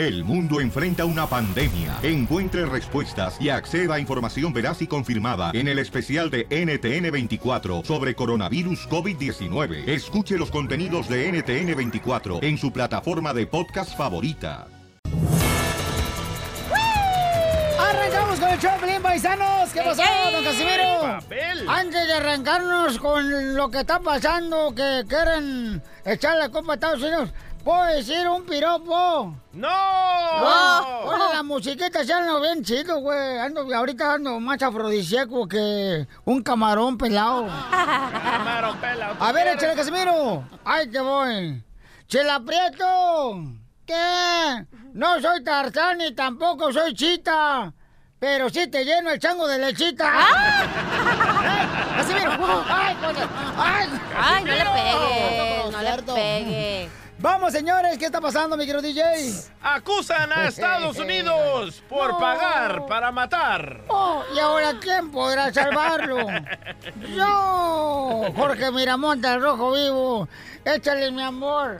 El mundo enfrenta una pandemia. Encuentre respuestas y acceda a información veraz y confirmada en el especial de NTN24 sobre coronavirus COVID-19. Escuche los contenidos de NTN24 en su plataforma de podcast favorita. Arrancamos con el Choplin, paisanos. ¿Qué pasó, don Casimiro? Antes de arrancarnos con lo que está pasando, que quieren echar la copa a Estados Unidos, ¿puedo decir un piropo? ¡No! Ah, Oye, la musiquita se ando bien chido, güey. Ando, ahorita ando más afrodisíaco que un camarón pelado. Camarón pelado. A ver, échale, Casimiro. Ay, que voy. Chela Prieto. ¿Qué? No soy Tarzán ni tampoco soy Chita. Pero sí te lleno el chango de lechita. ¡Ay! Casimiro. ¡Ay, coño! ¡Ay! Ay, no le Casimiro. pegue, no le Cierto. Vamos, señores, ¿qué está pasando, mi querido DJ? Acusan a Estados Unidos por No. pagar para matar. Oh, ¿y ahora quién podrá salvarlo? Yo, Jorge Miramonte, el rojo vivo. Échale, mi amor.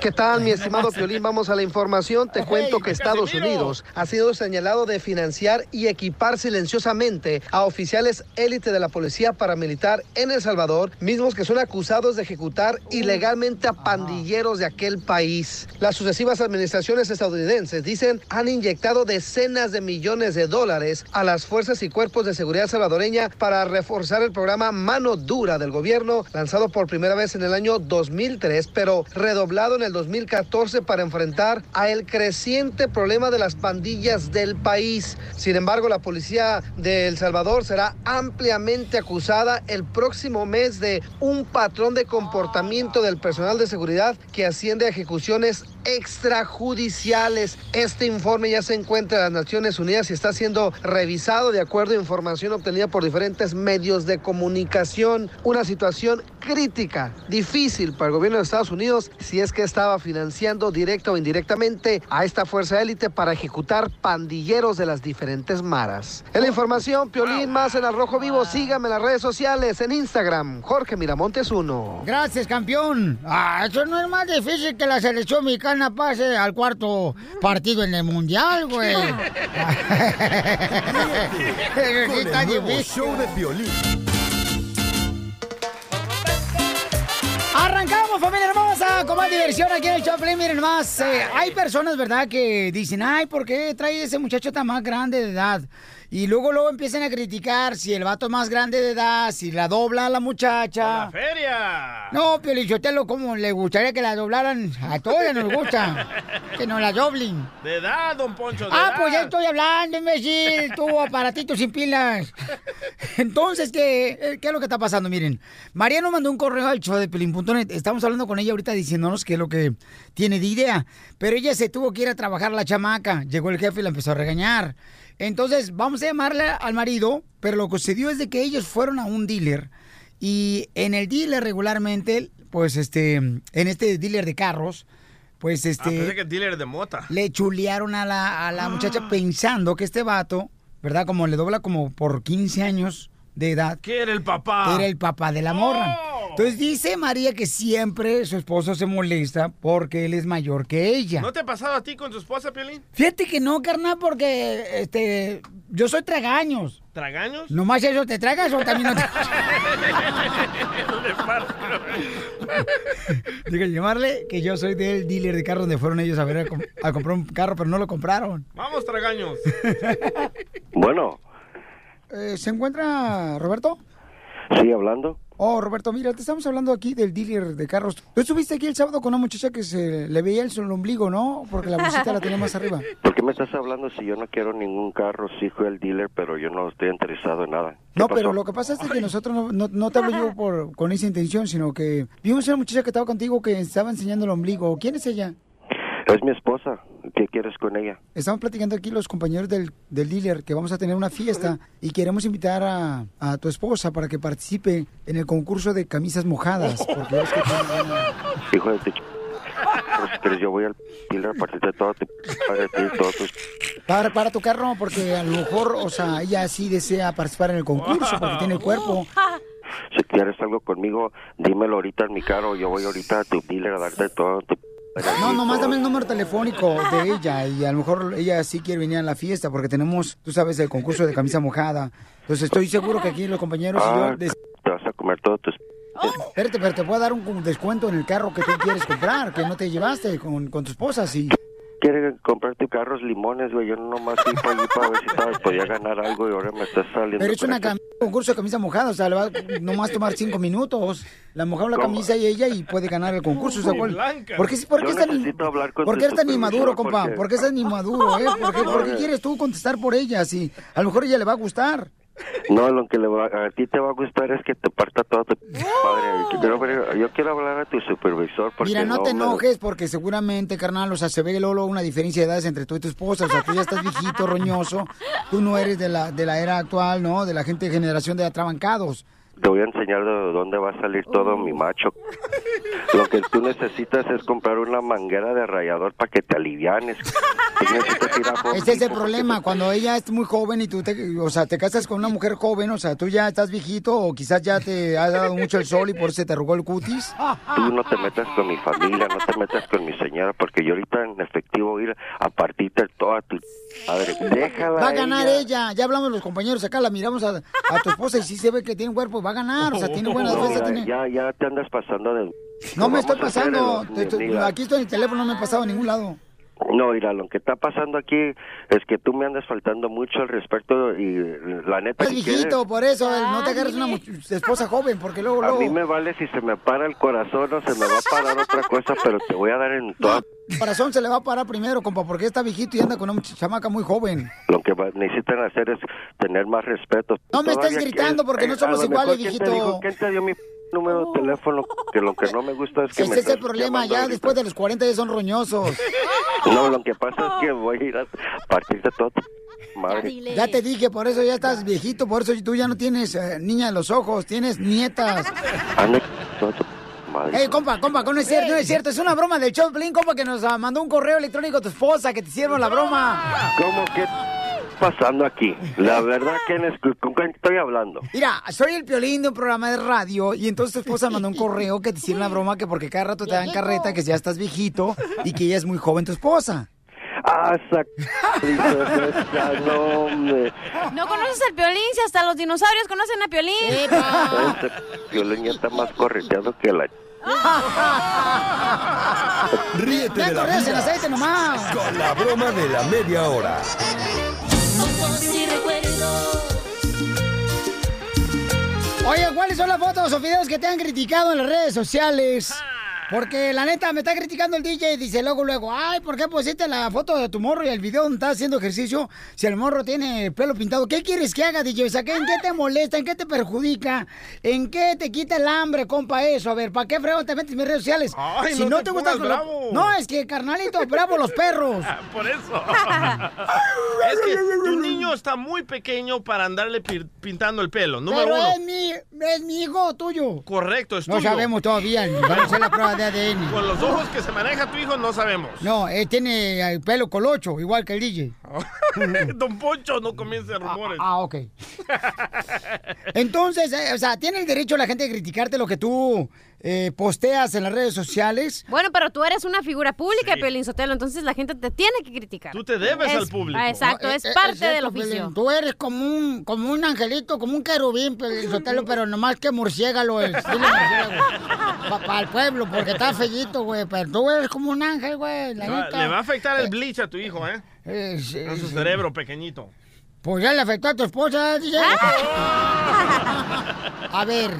¿Qué tal, mi estimado Piolín? Vamos a la información. Te cuento que Estados Casimiro. Unidos ha sido señalado de financiar y equipar silenciosamente a oficiales élite de la policía paramilitar en El Salvador, mismos que son acusados de ejecutar ilegalmente a pandilleros de aquel país. Las sucesivas administraciones estadounidenses dicen han inyectado decenas de millones de dólares a las fuerzas y cuerpos de seguridad salvadoreña para reforzar el programa Mano Dura del gobierno, lanzado por primera vez en el año 2003, pero redoblado en el 2014 para enfrentar a el creciente problema de las pandillas del país. Sin embargo, la policía de El Salvador será ampliamente acusada el próximo mes de un patrón de comportamiento del personal de seguridad que asciende a ejecuciones extrajudiciales. Este informe ya se encuentra en las Naciones Unidas y está siendo revisado de acuerdo a información obtenida por diferentes medios de comunicación. Una situación crítica, difícil para el gobierno de Estados Unidos si es que estaba financiando directa o indirectamente a esta fuerza élite para ejecutar pandilleros de las diferentes maras. En la información, Piolín más en Arrojo Vivo, sígame en las redes sociales, en Instagram, Jorge Miramontes 1. Gracias, campeón. Ah, eso no es más difícil que la selección mexicana pase al cuarto partido en el mundial, güey. Está nuevo show de Piolín. Arrancamos, familia hermosa, con más diversión aquí en el Choplin. Miren más, eh, hay personas, ¿verdad?, que dicen, ay, ¿por qué trae ese muchacho tan más grande de edad? Y luego, luego empiezan a criticar si el vato es más grande de edad, si la dobla a la muchacha. ¡La feria! No, Piolichotelo, ¿cómo le gustaría que la doblaran? A todos nos gusta. Que no la doblen. De edad, don Poncho, de Ah, edad. pues ya estoy hablando, imbécil. Tú, aparatito sin pilas. Entonces, ¿qué, ¿qué es lo que está pasando? Miren, María nos mandó un correo al show de Pelín.net. Estamos hablando con ella ahorita diciéndonos qué es lo que tiene de idea. Pero ella se tuvo que ir a trabajar la chamaca. Llegó el jefe y la empezó a regañar. Entonces, vamos a llamarle al marido. Pero lo que sucedió es de que ellos fueron a un dealer. Y en el dealer regularmente, pues este, en este dealer de carros, pues Ah, este pensé que dealer de mota. le chulearon a la, a la muchacha pensando que este vato, ¿verdad? Como le dobla como por 15 años de edad, ¿Qué era el papá? era el papá de la morra. Entonces dice María que siempre su esposo se molesta porque él es mayor que ella. ¿No te ha pasado a ti con tu esposa, Piolín? Fíjate que no, carnal, porque este, yo soy tragaños. ¿Tragaños? ¿Nomás eso te tragas o también no te... Diga, llamarle que yo soy del dealer de carros donde fueron ellos a ver a comprar un carro, pero no lo compraron. Vamos, tragaños. Bueno, Eh, ¿Se encuentra Roberto? sí, hablando. Oh, Roberto, mira, te estamos hablando aquí del dealer de carros. Tú estuviste aquí el sábado con una muchacha que se le veía el, el ombligo, ¿no? Porque la blusita la tenía más arriba. ¿Por qué me estás hablando si yo no quiero ningún carro? Sí, fui el dealer, pero yo no estoy interesado en nada. ¿Qué No, pasó? pero lo que pasa es que nosotros no, no, no te hablo yo por, con esa intención, sino que vimos una muchacha que estaba contigo que estaba enseñando el ombligo. ¿Quién es ella? Es mi esposa. ¿Qué quieres con ella? Estamos platicando aquí los compañeros del, del dealer que vamos a tener una fiesta y queremos invitar a, a tu esposa para que participe en el concurso de camisas mojadas. Porque ves que tiene Hijo de tu ch... Pero yo voy al dealer a partir de todo tu... Para ti, todo tu... Para, para tu carro, porque a lo mejor, o sea, ella sí desea participar en el concurso porque tiene el cuerpo. Si quieres algo conmigo, dímelo ahorita en mi carro. Yo voy ahorita a tu dealer a darte todo tu... No, nomás dame el número telefónico de ella y a lo mejor ella sí quiere venir a la fiesta porque tenemos, tú sabes, el concurso de camisa mojada. Entonces estoy seguro que aquí los compañeros y Ah, yo... des- te vas a comer todo tus... Espérate, pero te puedo dar un un descuento en el carro que tú quieres comprar, que no te llevaste con, con tu esposa, sí. Quiere comprarte carros limones, güey. Yo nomás fui para allí para ver si sabes, podía ganar algo y ahora me estás saliendo. Pero es una cam- un concurso de camisa mojada, o sea, le va a nomás tomar cinco minutos. La mojaron la ¿Cómo? camisa y ella y puede ganar el concurso. o sea, Muy ¿cuál- blanca. ¿Por qué, por qué Yo es tan, necesito hablar con ¿por tu qué eres tan inmaduro, compa? porque- ¿Por qué estás tan inmaduro, eh? ¿Por qué, por qué quieres tú contestar por ella? Si a lo mejor ella le va a gustar. No, lo que le va, a ti te va a gustar es que te parta todo tu padre. Yo yo quiero hablar a tu supervisor porque Mira, no, te enojes porque seguramente, carnal, o sea, se ve luego una diferencia de edades entre tú y tu esposa. O sea, tú ya estás viejito, roñoso. Tú no eres de la, de la era actual, ¿no? De la gente de generación de atrabancados. Te voy a enseñar de dónde va a salir todo mi macho. Lo que tú necesitas es comprar una manguera de rallador para que te alivianes. Ese es el problema, cuando ella es muy joven y tú te, o sea, te casas con una mujer joven, o sea, tú ya estás viejito o quizás ya te ha dado mucho el sol y por eso se te arrugó el cutis. Tú no te metas con mi familia, no te metas con mi señora, porque yo ahorita en efectivo ir a partirte toda tu madre. Déjala. Va a ganar ella. Ya hablamos los compañeros acá, la miramos a, a tu esposa y sí se ve que tiene cuerpo, va a ganar, o sea, tiene buena No, defensa, tiene... ya, ya te andas pasando de... No me estoy a pasando, estoy- aquí estoy en el teléfono, no me he pasado a ningún lado. No, mira, lo que está pasando aquí es que tú me andas faltando mucho al respecto y la neta... Es si viejito, quieres- por eso, no te agarres una esposa joven, porque luego, A luego... mí me vale si se me para el corazón o se me va a parar otra cosa, pero te voy a dar en toda... El corazón se le va a parar primero, compa, porque está viejito y anda con una chamaca muy joven. Lo que va- necesitan hacer es tener más respeto. No me estés gritando quieres- porque no eh, somos a lo mejor, iguales, ¿quién te viejito. dijo- ¿Quién te dio mi número de teléfono? Que lo que no me gusta es que me Ese es el problema, ya ahorita. después de los 40 ya son roñosos. No, lo que pasa es que voy a ir a partirte todo tu madre. Ya te dije, por eso ya estás viejito, por eso tú ya no tienes eh, niña en los ojos, tienes nietas. Tu madre. Ey, compa, compa, no es cierto, no es cierto, es una broma del show, Pelín, compa, que nos ah, mandó un correo electrónico a tu esposa, que te hicieron la broma. ¿Cómo que pasando aquí? La verdad, ¿quién es? ¿con quién estoy hablando? Mira, soy el Piolín de un programa de radio y entonces tu esposa mandó un correo que te hicieron la broma que porque cada rato te dan carreta, que ya estás viejito y que ella es muy joven tu esposa. Ah, no, hombre. ¿No conoces al Piolín? Si hasta los dinosaurios conocen a Piolín. Este violín ya está más correteado que la... Ríete Ya de la vida aceite nomás. con la broma de la media hora. Oye, ¿cuáles son las fotos o videos que te han criticado en las redes sociales? Porque la neta me está criticando el DJ y dice luego, luego, ay, ¿por qué pusiste la foto de tu morro y el video donde está haciendo ejercicio si el morro tiene el pelo pintado? ¿Qué quieres que haga, DJ? O sea, ¿qué- ¿en qué te molesta? ¿En qué te perjudica? ¿En qué te quita el hambre, compa, eso? A ver, ¿para qué frego te metes en mis redes sociales? Ay, si no no te te, gusta... pongas con lo- bravo. No, es que, carnalito, bravo los perros. Por eso. es que tu niño está muy pequeño para andarle pi- pintando el pelo. Número Pero uno. es mi, es mi hijo tuyo. Correcto, es No tuyo. sabemos todavía, van a hacer la prueba de ADN. Con los ojos que se maneja tu hijo no sabemos. No, él tiene el pelo colocho, igual que el DJ. Don Poncho, no comience rumores. Ah, ok. Entonces, eh, o sea, ¿tiene el derecho la gente de criticarte lo que tú eh, posteas en las redes sociales? Bueno, pero tú eres una figura pública, Piolín Sotelo, entonces la gente te tiene que criticar. Tú te debes Es- al público. ah, Exacto, No, es eh, eh, parte cierto, del oficio. Piolín. Tú eres como un, como un angelito, como un querubín, Piolín Sotelo, pero nomás que murciégalo, el estilo. Para el pueblo, porque está fellito, güey. Pero tú eres como un ángel, güey. La Le va- neta. le va a afectar el bleach a tu hijo, ¿eh? Eh, sí, En su sí. cerebro pequeñito. Pues ya le afectó a tu esposa, DJ. A ver,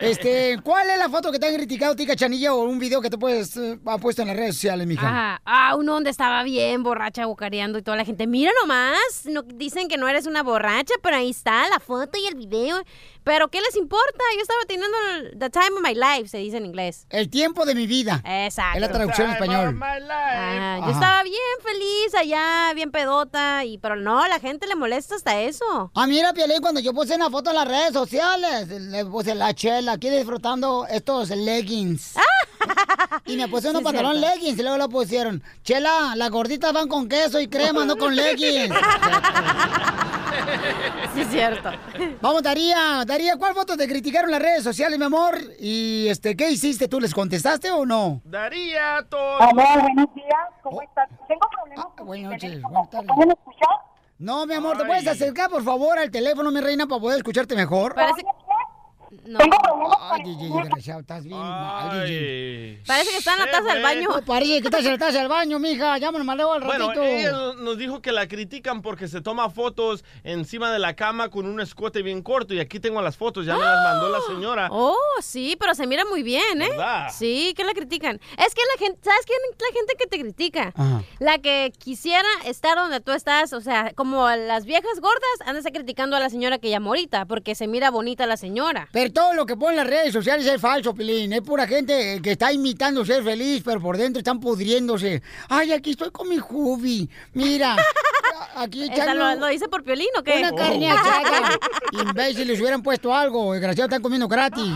este, ¿cuál es la foto que te han criticado a ti, Cachanilla, o un video que te puedes, eh, ha puesto en las redes sociales, mija? Ajá. Ah, uno donde estaba bien borracha, bocareando y toda la gente. Mira nomás. No, dicen que no eres una borracha, pero ahí está la foto y el video. Pero ¿qué les importa? Yo estaba teniendo el the time of my life, se dice en inglés. El tiempo de mi vida. Exacto. Es la traducción en Time español. of my life. Ah, yo estaba bien feliz allá, bien pedota, y pero no, la gente le molesta hasta eso. Ah, mira, Piolín, cuando yo puse una foto en las redes sociales, le puse la chela aquí disfrutando estos leggings. Y me puse unos Sí, pantalones cierto. leggings y luego lo pusieron. Chela, las gorditas van con queso y crema, no con leggings. Sí, es cierto. Vamos, Daría. Daría, ¿cuál foto te criticaron las redes sociales, mi amor? Y este, ¿qué hiciste tú? ¿Les contestaste o no? Daría todo. Amor, buenos días. ¿Cómo estás? Tengo problemas con Buenas noches. ¿Cómo me escuchas? No, mi amor, ¿te Ay. puedes acercar, por favor, al teléfono, mi reina, para poder escucharte mejor? Parece que... No. Tengo problemas Ay, DJ, desgraciado, estás bien mal, DJ. Parece que está en la taza del baño. No, parece que estás en la taza del baño, mija. Llámame, maleo al Bueno, ratito. ella nos dijo que la critican porque se toma fotos encima de la cama con un escote bien corto y aquí tengo las fotos, ya me las mandó la señora. Oh, sí, pero se mira muy bien, ¿eh? ¿Verdad? Sí, que la critican. Es que la gente, ¿sabes quién es la gente que te critica? Ajá. La que quisiera estar donde tú estás, o sea, como las viejas gordas, andan criticando a la señora que llamó ahorita, porque se mira bonita la señora. Pero todo lo que ponen en las redes sociales es falso, Pilín. Es pura gente que está imitando ser feliz, pero por dentro están pudriéndose. Ay, aquí estoy con mi Jubi. Mira, aquí echando ¿Lo, lo dice por Piolín o qué? una carne asada. Imbéciles, hubieran puesto algo. Desgraciados, están comiendo gratis.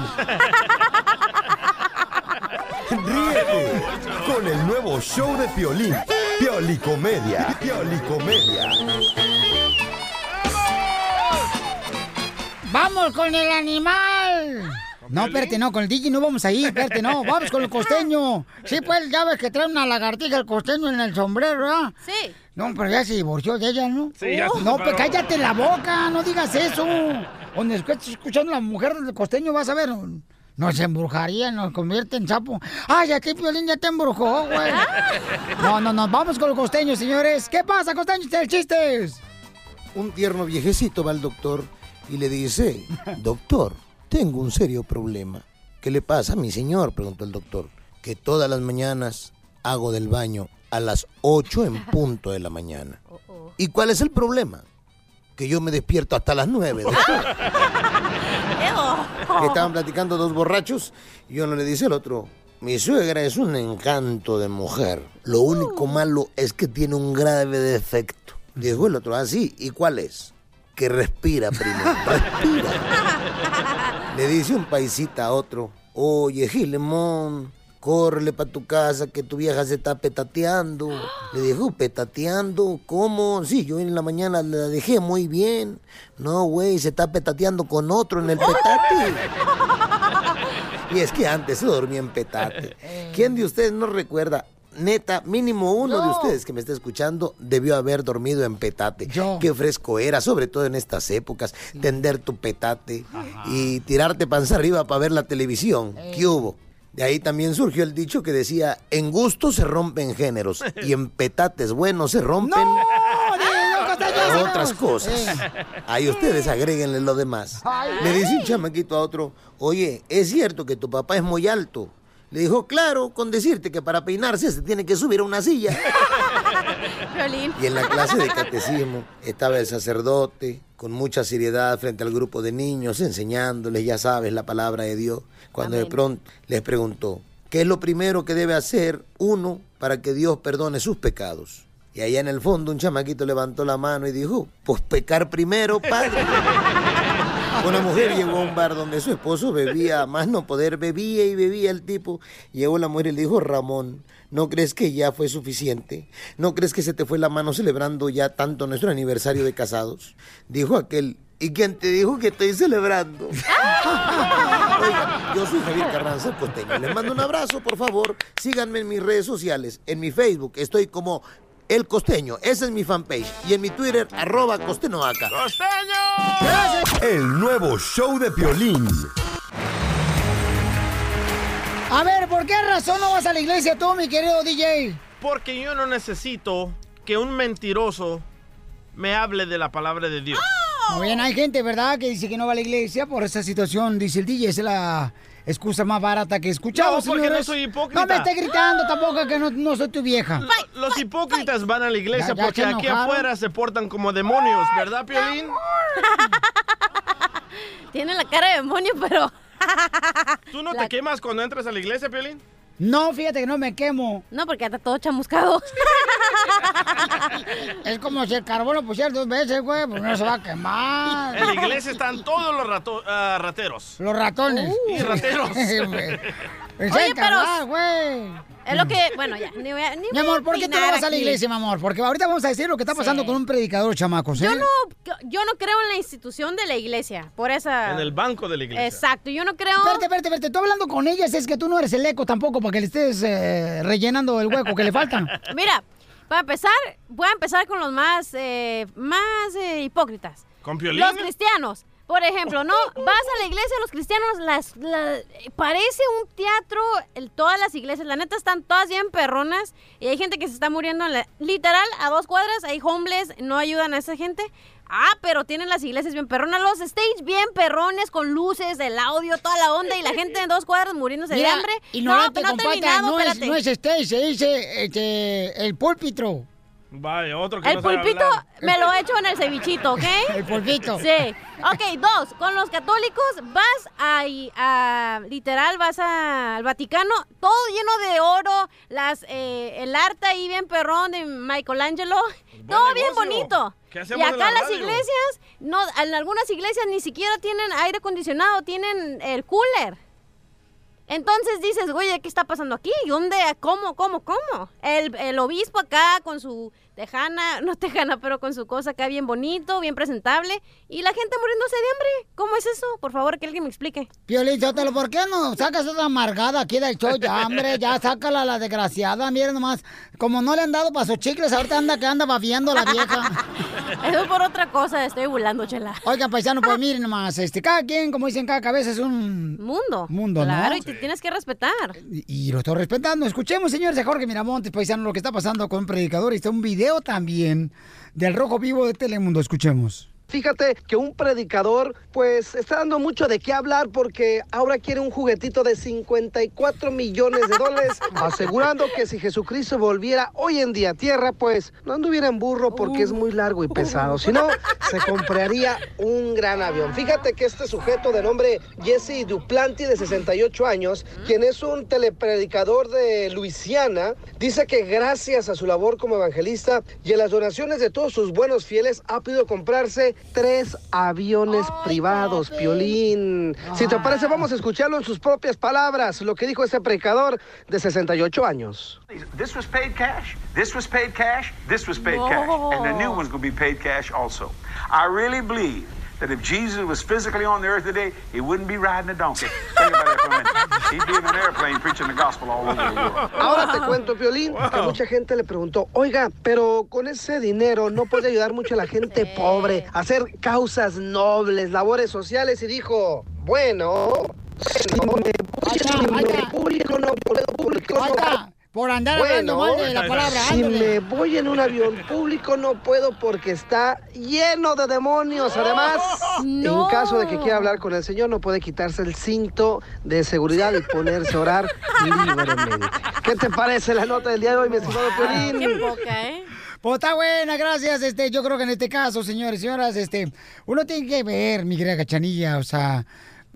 Ríete con el nuevo show de Piolín. Piolicomedia. Piolicomedia. ¡Vamos con el animal! No, espérate, no, con el DJ no vamos ahí, espérate, no, vamos con el costeño. Sí, pues ya ves que trae una lagartija el costeño en el sombrero, ¿verdad? Sí. No, pero ya se divorció de ella, ¿no? Sí, ya se No, pues cállate la boca, no digas eso. Donde estés escuchando a la mujer del costeño, vas a ver. Nos embrujaría, nos convierte en sapo. Ay, aquí Piolín ya te embrujó, güey. No, no, no, vamos con el costeño, señores. ¿Qué pasa, costeño? ¿Tienes chistes? Un tierno viejecito va al doctor y le dice, doctor, tengo un serio problema. ¿Qué le pasa a mi señor? preguntó el doctor. Que todas las mañanas hago del baño a las 8 en punto de la mañana. ¿Y cuál es el problema? Que yo me despierto hasta las 9, doctor. Que estaban platicando dos borrachos y uno le dice al otro, mi suegra es un encanto de mujer. Lo único malo es que tiene un grave defecto. Dijo el otro, así, ¿y cuál es? Que respira primero, respira. Le dice un paisita a otro, oye, Gilemón, córrele para tu casa que tu vieja se está petateando. Le dijo, ¿petateando? ¿Cómo? Sí, yo en la mañana la dejé muy bien. No, güey, se está petateando con otro en el petate. Y es que antes se dormía en petate. ¿Quién de ustedes no recuerda? Neta, mínimo uno de ustedes que me está escuchando debió haber dormido en petate. Yo. Qué fresco era, sobre todo en estas épocas, tender tu petate y tirarte panza arriba para ver la televisión. ¿Qué hubo? De ahí también surgió el dicho que decía, en gusto se rompen géneros y en petates buenos se rompen otras cosas. Eh. Ahí ustedes agréguenle lo demás. Le dice un chamaquito a otro, oye, ¿es cierto que tu papá es muy alto? Le dijo, claro, con decirte que para peinarse se tiene que subir a una silla. Y en la clase de catecismo estaba el sacerdote con mucha seriedad frente al grupo de niños, enseñándoles, ya sabes, la palabra de Dios. Cuando de pronto les preguntó, ¿qué es lo primero que debe hacer uno para que Dios perdone sus pecados? Y allá en el fondo un chamaquito levantó la mano y dijo, pues pecar primero, padre. Una mujer llegó a un bar donde su esposo bebía, a más no poder, bebía y bebía el tipo. Llegó la mujer y le dijo, Ramón, ¿no crees que ya fue suficiente? ¿No crees que se te fue la mano celebrando ya tanto nuestro aniversario de casados? Dijo aquel, ¿y quién te dijo que estoy celebrando? Oiga, yo soy Javier Carranza, costeño. Les mando un abrazo, por favor. Síganme en mis redes sociales. En mi Facebook estoy como El Costeño. Esa es mi fanpage. Y en mi Twitter, arroba costenoaca. ¡Costeño! El nuevo show de Piolín. A ver, ¿por qué razón no vas a la iglesia tú, mi querido DJ? Porque yo no necesito que un mentiroso me hable de la palabra de Dios. Muy bien, hay gente, ¿verdad?, que dice que no va a la iglesia por esa situación. Dice el DJ, es la excusa más barata que he escuchado, No, porque señores. no soy hipócrita. No me esté gritando tampoco que no, no soy tu vieja. Lo- Los hipócritas van a la iglesia Ya- ya porque aquí afuera se portan como demonios, ¿verdad, Piolín? Tiene la cara de demonio, pero... ¿Tú no te quemas cuando entras a la iglesia, Piolín? No, fíjate que no me quemo. No, porque está todo chamuscado. Es como si el carbón lo pusiera dos veces, güey, pues no se va a quemar. En la iglesia están todos los rato- ah, rateros. Los ratones. Y rateros. Pues Oye, pero- güey. Es lo que, bueno, ya. Ni voy a- ni Mi voy a amor, ¿por qué tú no vas a la iglesia, mi amor? Porque ahorita vamos a decir lo que está pasando Sí. con un predicador, chamacos, ¿eh? Yo no, yo no creo en la institución de la iglesia, por esa... En el banco de la iglesia. Exacto, yo no creo... Espérate, espérate, espérate. Tú hablando con ellas es que tú no eres el eco tampoco para que le estés eh, rellenando el hueco que le falta. Mira, para empezar, voy a empezar con los más, eh, más eh, hipócritas. ¿Con? Los cristianos. Por ejemplo, ¿no? Vas a la iglesia, los cristianos, las, la- parece un teatro, el- todas las iglesias, la neta están todas bien perronas y hay gente que se está muriendo, en la- literal, a dos cuadras, hay homeless, no ayudan a esa gente. Ah, pero tienen las iglesias bien perronas, los stage bien perrones, con luces, el audio, toda la onda y la gente en dos cuadras muriéndose de Mira, hambre. ignorante, no, no he compata, terminado, no, es, no es stage, se dice este, el púlpitro. Vaya, otro que El no pulpito me lo he hecho en el cevichito, ¿ok? El pulpito. Sí. Ok, dos. Con los católicos vas a, a- literal, vas a- al Vaticano, todo lleno de oro, las, eh, el arte ahí bien perrón de Michelangelo, todo bien bonito. ¿Qué Y hacemos en acá la las radio? iglesias, no, en algunas iglesias ni siquiera tienen aire acondicionado, tienen el cooler. Entonces dices, oye, ¿qué está pasando aquí? ¿Y ¿Dónde? ¿Cómo? ¿Cómo? ¿Cómo? El, el obispo acá con su tejana, no tejana, pero con su cosa acá bien bonito, bien presentable, y la gente muriéndose de hambre. ¿Cómo es eso? Por favor, que alguien me explique. Piolín, Sotelo, ¿por qué no sacas otra amargada aquí del show? Ya, hombre, ya sácala la desgraciada. Miren nomás, como no le han dado pasos chicles, ahorita anda que anda babiando la vieja. Eso por otra cosa, estoy burlando, chela. Oigan, paisano, pues miren nomás, este, cada quien, como dicen, cada cabeza es un Mundo. mundo, Claro, ¿no? y te tienes que respetar. Y, y lo estoy respetando. Escuchemos, señores, a Jorge Miramontes, paisano, lo que está pasando con un predicador. Y está un video también del Rojo Vivo de Telemundo. Escuchemos. Fíjate que un predicador pues está dando mucho de qué hablar porque ahora quiere un juguetito de 54 millones de dólares, asegurando que si Jesucristo volviera hoy en día a tierra, pues no anduviera en burro porque es muy largo y pesado, sino se compraría un gran avión. Fíjate que este sujeto de nombre Jesse Duplanti de 68 años, quien es un telepredicador de Luisiana, dice que gracias a su labor como evangelista y a las donaciones de todos sus buenos fieles ha podido comprarse tres aviones privados, Piolín. Si te parece, vamos a escucharlo en sus propias palabras, lo que dijo este predicador de 68 años. This was paid cash. This was paid cash. This was paid cash. And the new one's going to be paid cash also. I really believe that if Jesus was physically on the earth today, he wouldn't be riding a donkey. Think about that for a minute. He'd be in an airplane preaching the gospel all over the world. Ahora te cuento, Piolín, que mucha gente le preguntó, oiga, pero con ese dinero no puede ayudar mucho a la gente pobre, a hacer causas nobles, labores sociales, y dijo, bueno, no me voy en un público, no puedo público, no Basta, por andar hablando Bueno, mal de la palabra. si ándale. me voy en un avión público no puedo porque está lleno de demonios. Además, No. en caso de que quiera hablar con el Señor, no puede quitarse el cinto de seguridad y ponerse a orar libremente. ¿Qué te parece la nota del día de hoy, mi estimado Piolín? Qué poca, ¿eh? Pues está buena, gracias. Este, yo creo que en este caso, señores y señoras, este, uno tiene que ver, mi querida cachanilla. O sea,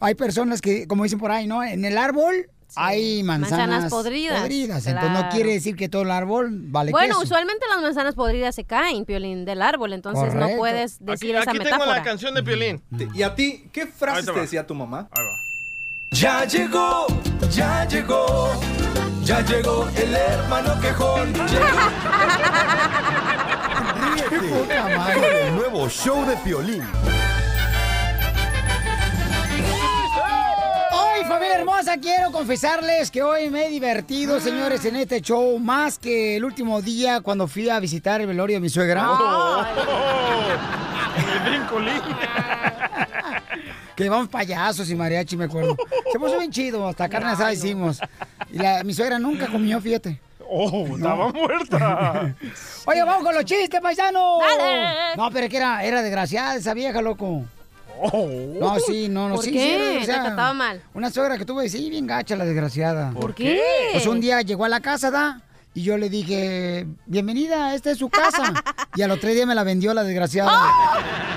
hay personas que, como dicen por ahí, ¿no? En el árbol hay manzanas, Manzanas podridas, Entonces no quiere decir que todo el árbol vale Bueno, queso. usualmente las manzanas podridas se caen, Piolín, del árbol, entonces no puedes decir Aquí, esa aquí tengo metáfora. la canción de Piolín. ¿Y a ti qué Ahí frases te decía tu mamá? Ahí va. Ya llegó, ya llegó, ya llegó el hermano quejón. Ríete poca madre. con el nuevo show de Piolín. Familia hermosa, quiero confesarles que hoy me he divertido, señores, en este show más que el último día cuando fui a visitar el velorio de mi suegra. El brincolín. Que llevamos payasos y mariachi, me acuerdo. Se puso bien chido, hasta carne asada hicimos. Y la- mi suegra nunca comió, fíjate. Oh, estaba muerta. Oye, vamos con los chistes, paisano. Dale. No, pero que era, era desgraciada esa vieja, loco. Oh. No, sí, no, no, ¿Por sí, qué? sí, ¿Te desgraciada. trataba mal? Una suegra que tuve, sí, bien gacha la desgraciada. ¿Por qué? Pues un día llegó a la casa, ¿da? Y yo le dije, bienvenida, esta es su casa. y a los tres días me la vendió la desgraciada.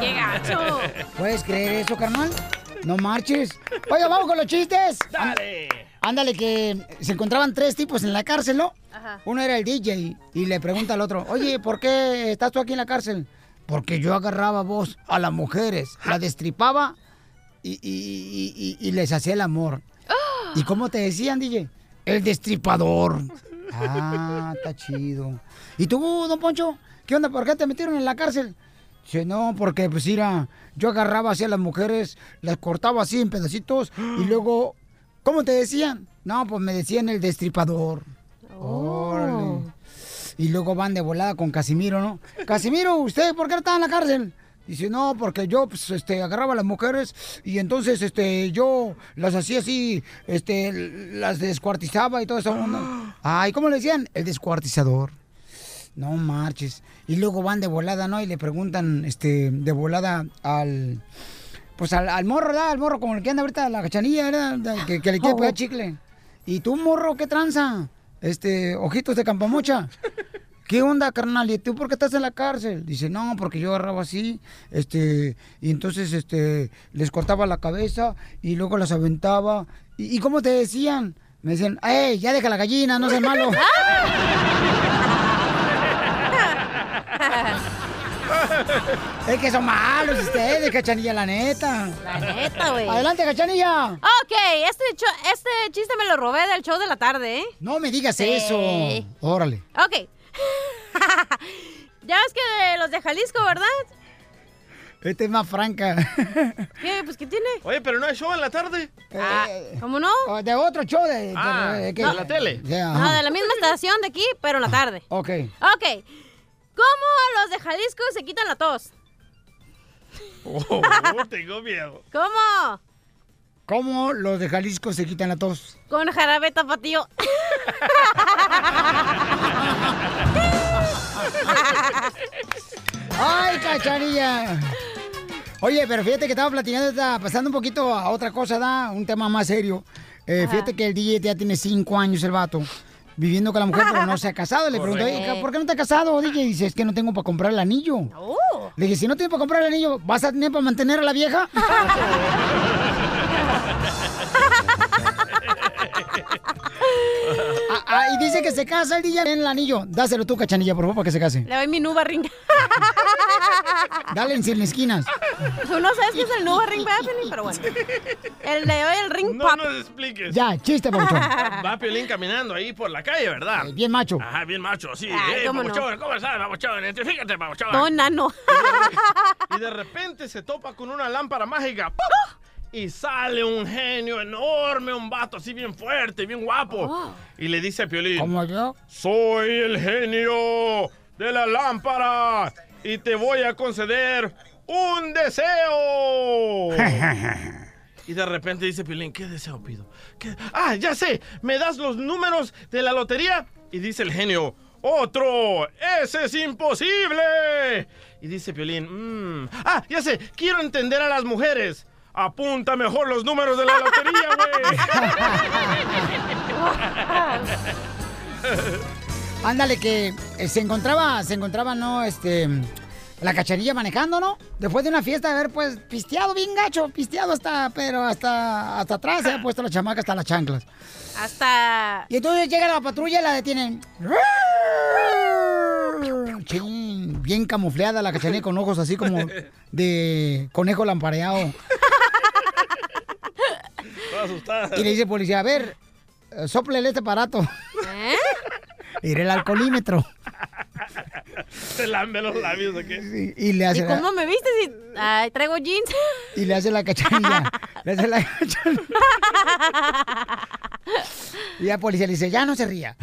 ¡Qué gacho! ¿Puedes creer eso, carnal? No marches. Oiga, vamos con los chistes. Dale. Ándale, que se encontraban tres tipos en la cárcel, ¿no? Ajá. Uno era el DJ y le pregunta al otro, oye, ¿por qué estás tú aquí en la cárcel? Porque yo agarraba vos a las mujeres, la destripaba y, y- y- y- y les hacía el amor. ¿Y cómo te decían, DJ? El destripador. Ah, está chido. ¿Y tú, don Poncho? ¿Qué onda? ¿Por qué te metieron en la cárcel? Dice, no, porque pues mira, yo agarraba así a las mujeres, las cortaba así en pedacitos y luego, ¿cómo te decían? No, pues me decían el destripador. Y luego van de volada con Casimiro, ¿no? Casimiro, ¿usted por qué estaba en la cárcel? Dice, no, porque yo, pues, este, agarraba a las mujeres y entonces, este, yo las hacía así, este, las descuartizaba y todo eso. Ay, ¿cómo le decían? El descuartizador. No marches. Y luego van de volada, ¿no? Y le preguntan, este, de volada al, pues al, al morro, ¿verdad? Al morro, como el que anda ahorita, la cachanilla, ¿verdad? Que, que le quiere pegar chicle. ¿Y tú, morro, qué tranza? Este, ojitos de campamocha. ¿Qué onda, carnal? ¿Y tú por qué estás en la cárcel? Dice, no, porque yo agarraba así, este, y entonces, este, les cortaba la cabeza y luego las aventaba. ¿Y, y cómo te decían? Me decían, ¡ey, ya deja la gallina, no seas malo! es que son malos ustedes, cachanilla, la neta. La neta, güey. Adelante, cachanilla. Ok, este, este chiste me lo robé del show de la tarde, ¿eh? No me digas Sí. eso. Órale. Ok. ya ves que de los de Jalisco, ¿verdad? Este es más franca. ¿Qué? Pues, ¿qué tiene? Oye, pero no hay show en la tarde. Ah, ¿Cómo no? Oh, De otro show de, de- Ah, de- de la tele. No, ajá. de la misma estación de aquí, pero en la tarde. Ok. Ok. ¿Cómo los de Jalisco se quitan la tos? Oh, tengo miedo. ¿Cómo? ¿Cómo los de Jalisco se quitan la tos? Con jarabe tapatío. ¡Ay, cachanilla! Oye, pero fíjate que estaba platicando, estaba pasando un poquito a otra cosa, ¿da? Un tema más serio. Eh, fíjate que el DJ ya tiene cinco años, el vato, viviendo con la mujer, pero no se ha casado. Le pregunto, oye, ¿por qué no te has casado, DJ? Dice, es que no tengo para comprar el anillo. Le dije, si no tienes para comprar el anillo, ¿vas a tener para mantener a la vieja? Ah, y dice que se casa el DJ en el anillo. Dáselo tú, cachanilla, por favor, para que se case. Le doy mi nuba ring. Dale en 100 esquinas. Tú no sabes qué es el nuba ring, pero bueno. El, le doy el ring No pop. nos expliques. Ya, chiste, papuchón. Va Piolín caminando ahí por la calle, ¿verdad? Bien macho. Ajá, bien macho, sí. Ay, Hey, cómo no. ¿cómo estás, papuchón? Identifícate, papuchón. No, nano. Y de repente se topa con una lámpara mágica. ¡Puf! Y sale un genio enorme, un vato así bien fuerte, bien guapo. Y le dice a Piolín. ¿Cómo yo? Soy el genio de la lámpara y te voy a conceder un deseo. Y de repente dice Piolín, ¿qué deseo pido? ¿Qué? Ah, ya sé, ¿me das los números de la lotería? Y dice el genio, ¡otro! ¡Ese es imposible! Y dice Piolín, "Mm, ah, ya sé, quiero entender a las mujeres. Apunta mejor los números de la lotería, güey. Ándale, que eh, se encontraba, se encontraba, ¿no? Este, la cachanilla manejando, ¿no? Después de una fiesta de haber, pues, pisteado bien gacho, pisteado hasta, pero hasta, hasta atrás se ha puesto la chamaca hasta las chanclas. Hasta. Y entonces llega la patrulla y la detienen. Chin, bien camufleada la cachanilla con ojos así como de conejo lampareado. Asustada. Y le dice el policía, a ver, sóplele este aparato. ¿Eh? El alcoholímetro. Se lambe los labios, ¿o qué? Y, y le hace ¿Y la- cómo me viste si ay, traigo jeans? Y le hace la cachanilla. le hace la cachanilla. Y la policía le dice, ya no se ría.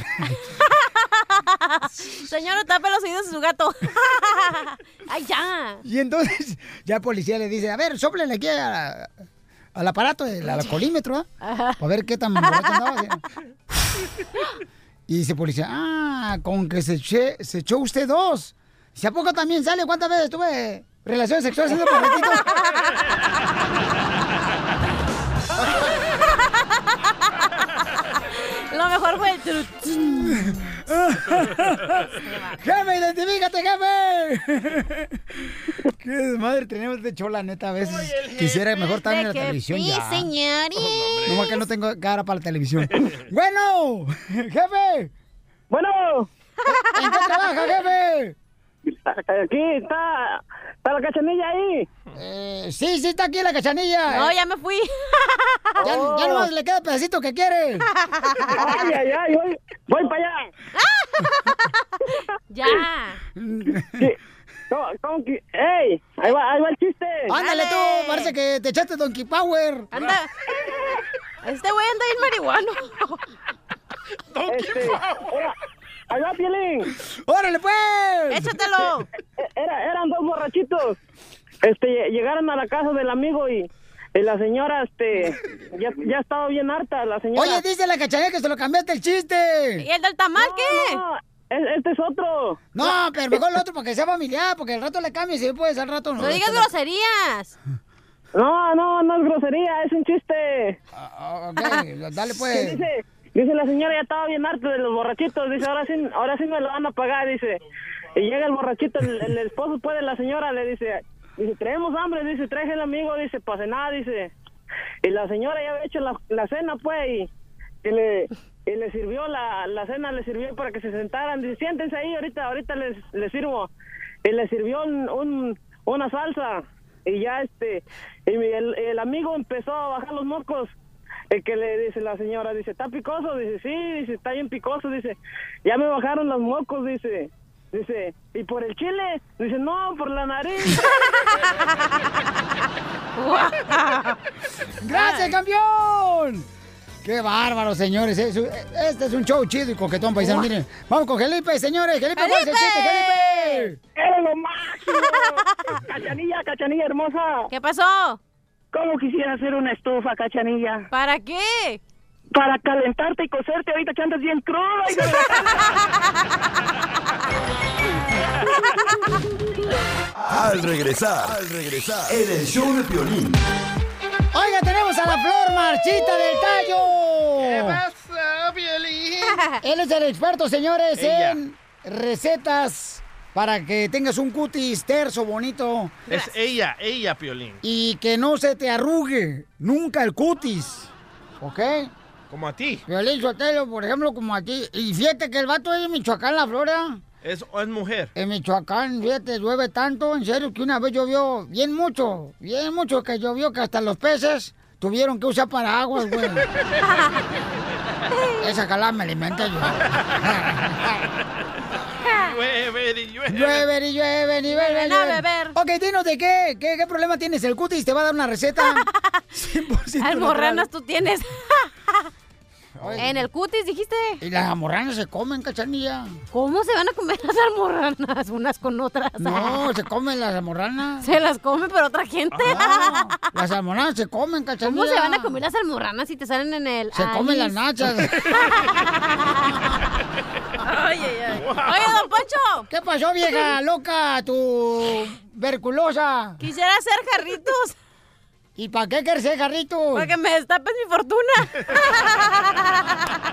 Señor, no tape los oídos de su gato. Ay, ya. Y entonces ya el policía le dice, a ver, sóplele aquí a- al aparato del alcoholímetro, ¿ah? a ver qué tan borracho andaba. Y dice policía, ah, con que se, eche- se echó usted dos. Si a poco también sale, ¿cuántas veces tuve relaciones sexuales haciendo porretito? Lo mejor fue el ¡Jefe, identifícate, jefe! ¿Qué desmadre tenemos de chola, neta, a veces. Quisiera mejor estar en la televisión sí, ya. señores. No más que no tengo cara para la televisión. bueno, jefe. Bueno. ¿En qué trabaja, jefe? Aquí está, está la cachanilla ahí. Eh, sí, sí, está aquí la cachanilla. No, ya me fui. Ya, ya nomás le queda el pedacito que quiere. Ay, ay, ay, voy, voy para allá. ya. Sí. ¿Cómo, cómo que? ¡Ey! Ahí va, ahí va el chiste. Ándale tú, parece que te echaste Donkey Power. Anda. Este güey anda bien marihuano. Este, era- ahí va, Pielín. ¡Órale, pues! ¡Échatelo! Era, eran dos borrachitos. Este, lle- llegaron a la casa del amigo y, y la señora, este, ya, ya estaba bien harta, la señora. Oye, dice la cachanilla que se lo cambiaste el chiste. ¿Y el del tamal qué? No, este es otro. No, pero mejor el otro para que sea familiar, porque al rato le cambias y después al rato no. No digas groserías. No, no, no es grosería, es un chiste. ok, dale pues. Que Dice, dice la señora ya estaba bien harta de los borrachitos, dice, ahora sí, ahora sí me lo van a pagar, dice. Y llega el borrachito, el, el esposo puede, la señora le dice, dice, traemos hambre, dice, traje el amigo, dice, para cenar, dice. Y la señora ya había hecho la, la cena, pues, y, le, y le sirvió la, la cena, le sirvió para que se sentaran, dice, siéntense ahí, ahorita, ahorita les, les sirvo. Y le sirvió un, un- una salsa, y ya este, y el, el amigo empezó a bajar los mocos. El que le dice la señora, dice, ¿está picoso? Dice, sí, dice, está bien picoso, dice, ya me bajaron los mocos, dice. Dice, ¿y por el chile? Dice, no, por la nariz. ¡Gracias, campeón! ¡Qué bárbaro, señores! Este es un show chido y coquetón, paisano. Miren, vamos con Felipe, señores. Felipe, ¿cuál es el chiste, Felipe? ¡Eres lo máximo! ¡Cachanilla, cachanilla hermosa! ¿Qué pasó? ¿Cómo quisiera hacer una estufa, cachanilla? ¿Para qué? Para calentarte y cocerte ahorita que andas bien cruda. Al regresar, al regresar, en el show de Piolín. Oiga, tenemos a la Flor Marchita del Tallo. ¿Qué pasa, Piolín? Él es el experto, señores, Ella. en recetas para que tengas un cutis terso, bonito. Es ella, ella, Piolín. Y que no se te arrugue nunca el cutis. ¿Ok? Como a ti. Violín Sotelo, por ejemplo, como a ti. Y fíjate que el vato es de Michoacán, la Flora. Es, es mujer. En Michoacán, fíjate, llueve tanto, en serio, que una vez llovió bien mucho, bien mucho que llovió que hasta los peces tuvieron que usar paraguas, güey. Esa jalada me alimenta yo. Llueve y llueve. Llueve y llueve y bebe, Ven a llueve. beber. Ok, dinos de qué, qué, qué problema tienes el cutis, te va a dar una receta. 100% Almorranas natural. tú tienes. Oye. En el cutis dijiste. Y las almorranas se comen, cachanilla. ¿Cómo se van a comer las almorranas unas con otras? No, se comen las almorranas. Se las come, pero otra gente. Ah, las almorranas se comen, cachanilla. ¿Cómo se van a comer las almorranas si te salen en el Se comen las nachas. Ay, ay, ay. Oye, don Poncho. ¿Qué pasó, vieja loca, tu verculosa? Quisiera hacer jarritos. ¿Y para qué quieres ser jarrito? Para que me destapes mi fortuna.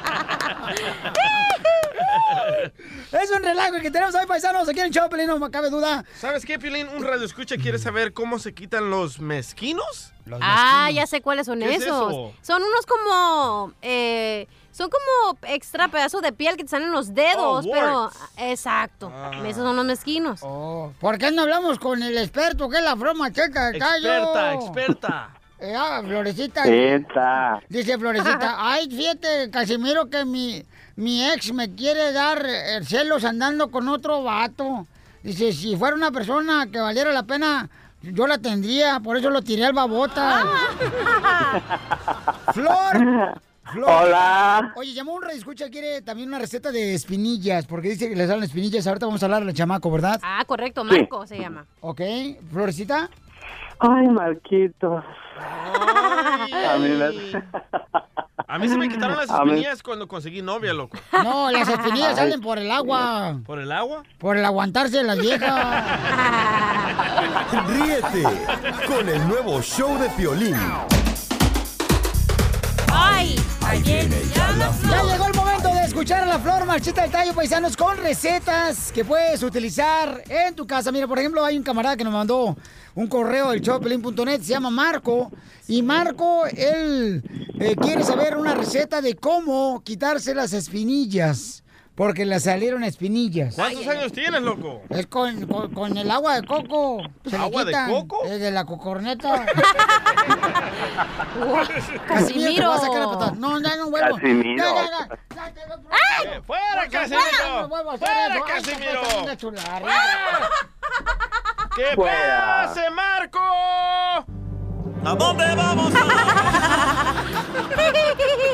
Es un relajo el que tenemos hoy, paisanos. Aquí en el show, Pelín, no me cabe duda. ¿Sabes qué, Piolín? Un radio escucha quiere saber cómo se quitan los mezquinos. Ah, ya sé cuáles son ¿Qué es esos. eso? Son unos como. eh, son como extra pedazos de piel que te salen en los dedos, Oh, pero. Exacto. Ah. Esos son los mezquinos. ¿Por qué no hablamos con el experto, que es la broma checa? Experta, experta. Eh, ah, Florecita. Experta. Dice Florecita, ay, fíjate, Casimiro, que mi, mi ex me quiere dar eh, celos andando con otro vato. Dice, si fuera una persona que valiera la pena, yo la tendría, por eso lo tiré al babota. Flor. Hola. Oye, llamó un escucha, quiere también una receta de espinillas, porque dice que le salen espinillas. Ahorita vamos a hablar al chamaco, ¿verdad? Ah, correcto, Marco se llama. Ok, Florecita. Ay, Marquitos. A mí me... A mí se me quitaron las mí- espinillas cuando conseguí novia, loco. No, las espinillas Ay. salen por el agua. ¿Por el agua? Por el aguantarse de las viejas. Ríete con el nuevo show de Piolín. Ya llegó el momento de escuchar a la Flor Marchita del Tallo, paisanos, con recetas que puedes utilizar en tu casa. Mira, por ejemplo, hay un camarada que nos mandó un correo del showpelín.net, se llama Marco. Y Marco, él eh, quiere saber una receta de cómo quitarse las espinillas. Porque le salieron espinillas. ¿Cuántos años tienes, loco? Es con, con- con el agua de coco. se ¿Agua de coco? Es de la cocorneta. Casimiro. Casimiro, te voy a sacar a patada. No, ya no vuelvo. Casimiro. Ya, ya, ya. ¡Eh, ¡Fuera, Casimiro! No a hacer ¡Fuera. Ay, Casimiro! pues. ¡Que pase, Marco! ¿A dónde vamos?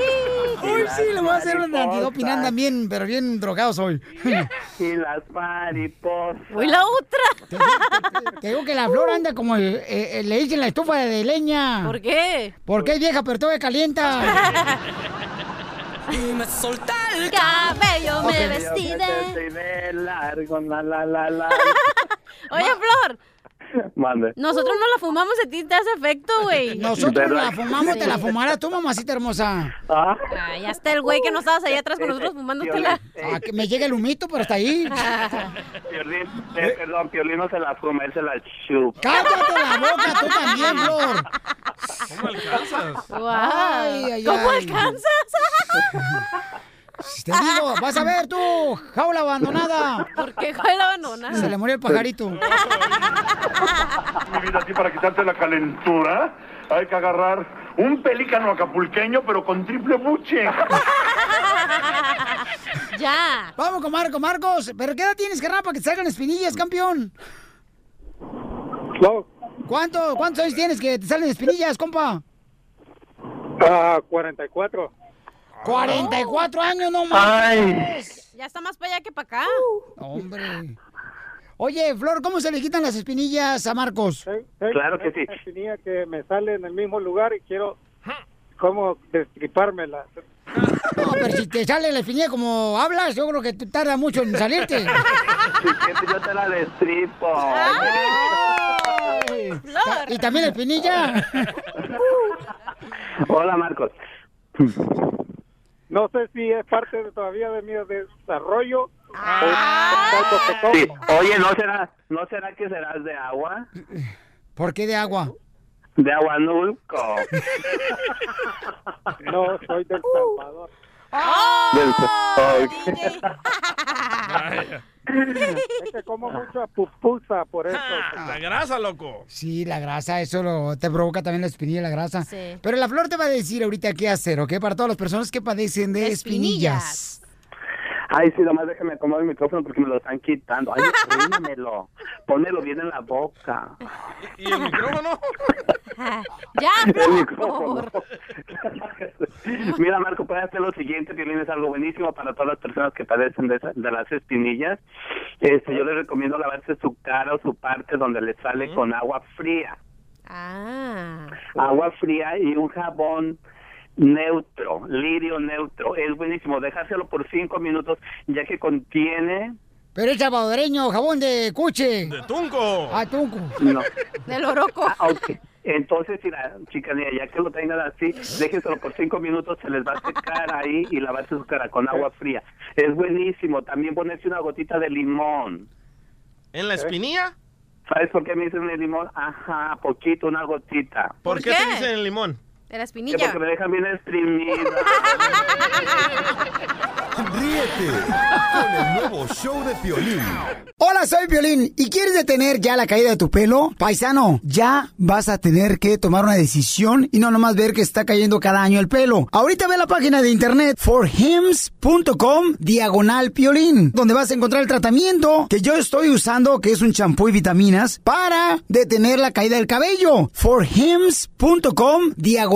Uy, sí, le voy a hacer un antidoping. Andan bien, pero bien drogados hoy. Y las mariposas. Uy, la otra. Te digo que la flor anda como el- eh, le dicen la estufa de leña. ¿Por qué? Porque es vieja, pero todavía calienta. Y me solté el Cabello me Ok. vestí de... Vestí de largo, la, la, la, la. Oye, Flor, Mande. nosotros no la fumamos, a ti te hace efecto, güey. Nosotros ¿Verdad? la fumamos, te la fumarás tú, mamacita hermosa. Ah, Ay, ya está el güey que no estabas allá atrás con nosotros fumándotela. Ah, que me llegue el humito, pero hasta ahí. Piolín, eh, perdón, Piolín no se la fuma, él se la chupa. Cállate la boca, tú también, Flor. ¿Cómo alcanzas? Guau. Ay, ay, ¿Cómo ay. alcanzas? Te digo, vas a ver tú, jaula abandonada. ¿Por qué cuál abandona? Se le murió el pajarito. Mi vida, así para quitarte la calentura, hay que agarrar un pelícano acapulqueño, pero con triple buche. Ya. Vamos con Marco, Marcos. ¿Pero qué edad tienes, carnal, para que te salgan espinillas, campeón? No, ¿Cuánto, ¿Cuántos años tienes que te salen espinillas, compa? ah, 44. 44 años, no más. Ya está más para allá que para acá. Hombre. Oye, Flor, ¿cómo se le quitan las espinillas a Marcos? Claro que sí. Una espinilla que me sale en el mismo lugar y quiero como destripármela. No, pero si te sale la espinilla como hablas, yo creo que tarda mucho en salirte. Si yo te la destripo. Ay. ¿Y también la espinilla? Hola, Marcos. No sé si es parte de, todavía de mi desarrollo. Sí. Oye, ¿no será, ¿no será que serás de agua? ¿Por qué de agua? De Aguanulco. No, soy del Uh. Salvador. Del- Es que como mucha pupusa, por eso. La grasa, loco. Sí, la grasa, eso lo, te provoca también la espinilla, la grasa. Sí. Pero la flor te va a decir ahorita qué hacer, ¿ok? Para todas las personas que padecen de espinillas. Ay, sí, nomás déjame acomodar el micrófono porque me lo están quitando. Ay, rímelo. Pónmelo bien en la boca. ¿Y el micrófono? Ya, El Flor. micrófono. Mira, Marco, puedes hacer lo siguiente, Violín, es algo buenísimo para todas las personas que padecen de, esa- de las espinillas. Este, yo les recomiendo lavarse su cara o su parte donde le sale con agua fría. Ah. Agua fría y un jabón neutro, lirio neutro. Es buenísimo. Dejárselo por cinco minutos, ya que contiene... Pero es salvadoreño, jabón de cuche. De tunco. Ah, tunco. No. Del oroco. Ah, ok. Entonces, si la chicanía, ya que lo tengan así, déjenselo por cinco minutos, se les va a secar ahí y lavarse su cara con agua fría. Es buenísimo. También ponerse una gotita de limón. ¿En la espinilla? ¿Sabes por qué me dicen el limón? Ajá, poquito, una gotita. ¿Por, qué, te dicen el limón? De la Que espinilla. porque me dejan bien exprimida. Ríete con el nuevo show de Piolín. Hola, soy Violín. ¿Y quieres detener ya la caída de tu pelo? Paisano, ya vas a tener que tomar una decisión y no nomás ver que está cayendo cada año el pelo. Ahorita ve la página de internet forhims.com diagonal piolín, donde vas a encontrar el tratamiento que yo estoy usando, que es un champú y vitaminas, para detener la caída del cabello. forhims.com diagonal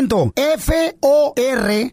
siento. F-O-R-H-I-M-S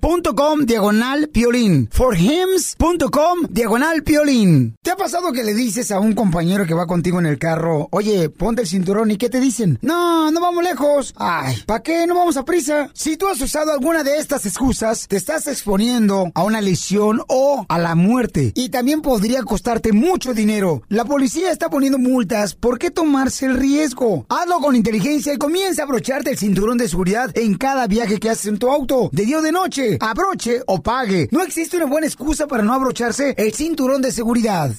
punto com diagonal piolín. Forhims.com diagonal piolín. ¿Te ha pasado que le dices a un compañero que va contigo en el carro, oye, ponte el cinturón y qué te dicen? No, no vamos lejos. Ay, ¿para qué? No vamos a prisa. Si tú has usado alguna de estas excusas, te estás exponiendo a una lesión o a la muerte. Y también podría costarte mucho dinero. La policía está poniendo multas. ¿Por qué tomarse el riesgo? Hazlo con inteligencia y comienza a abrocharte el cinturón de seguridad en cada viaje que haces en tu auto. De día o de noche. Abroche o pague. No existe una buena excusa para no abrocharse el cinturón de seguridad.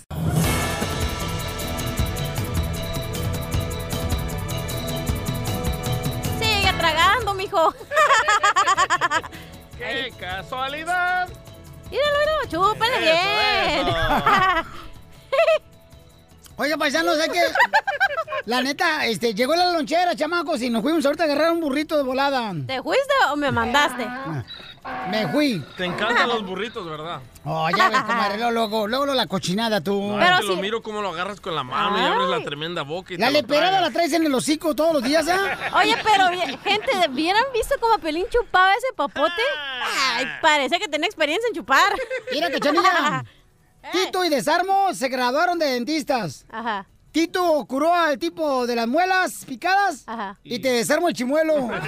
Sigue tragando, mijo. ¡Qué casualidad! Míralo, míralo, chúpale Eso, bien. Oiga, paisanos, es que la neta, este, llegó la lonchera, chamacos, y nos fuimos ahorita a agarrar un burrito de volada. ¿Te fuiste o me mandaste? Me fui. Te encantan los burritos, ¿verdad? Oh, ya ves, comadre, luego, luego, luego, la cochinada tú. No, es que lo miro como lo agarras con la mano y abres la tremenda boca y La te leperada la traes en el hocico todos los días, ¿ah? Oye, pero gente, ¿vieran visto cómo Pelín chupaba ese papote? Ay, parece que tenía experiencia en chupar. Mira, cachanilla. Tito y Desarmo se graduaron de dentistas. Ajá. Tito curó al tipo de las muelas picadas y te desarmo el chimuelo.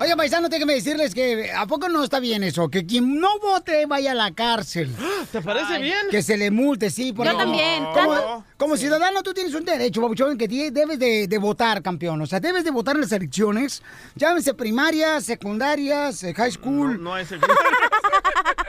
Oye, paisano, déjeme decirles que ¿a poco no está bien eso? Que quien no vote vaya a la cárcel. ¿Te parece bien? Que se le multe, sí. Yo también, Como, como ciudadano tú tienes un derecho, babuchón, que debes de, de votar, campeón. O sea, debes de votar en las elecciones. Llámense primarias, secundarias, eh, high school. No hay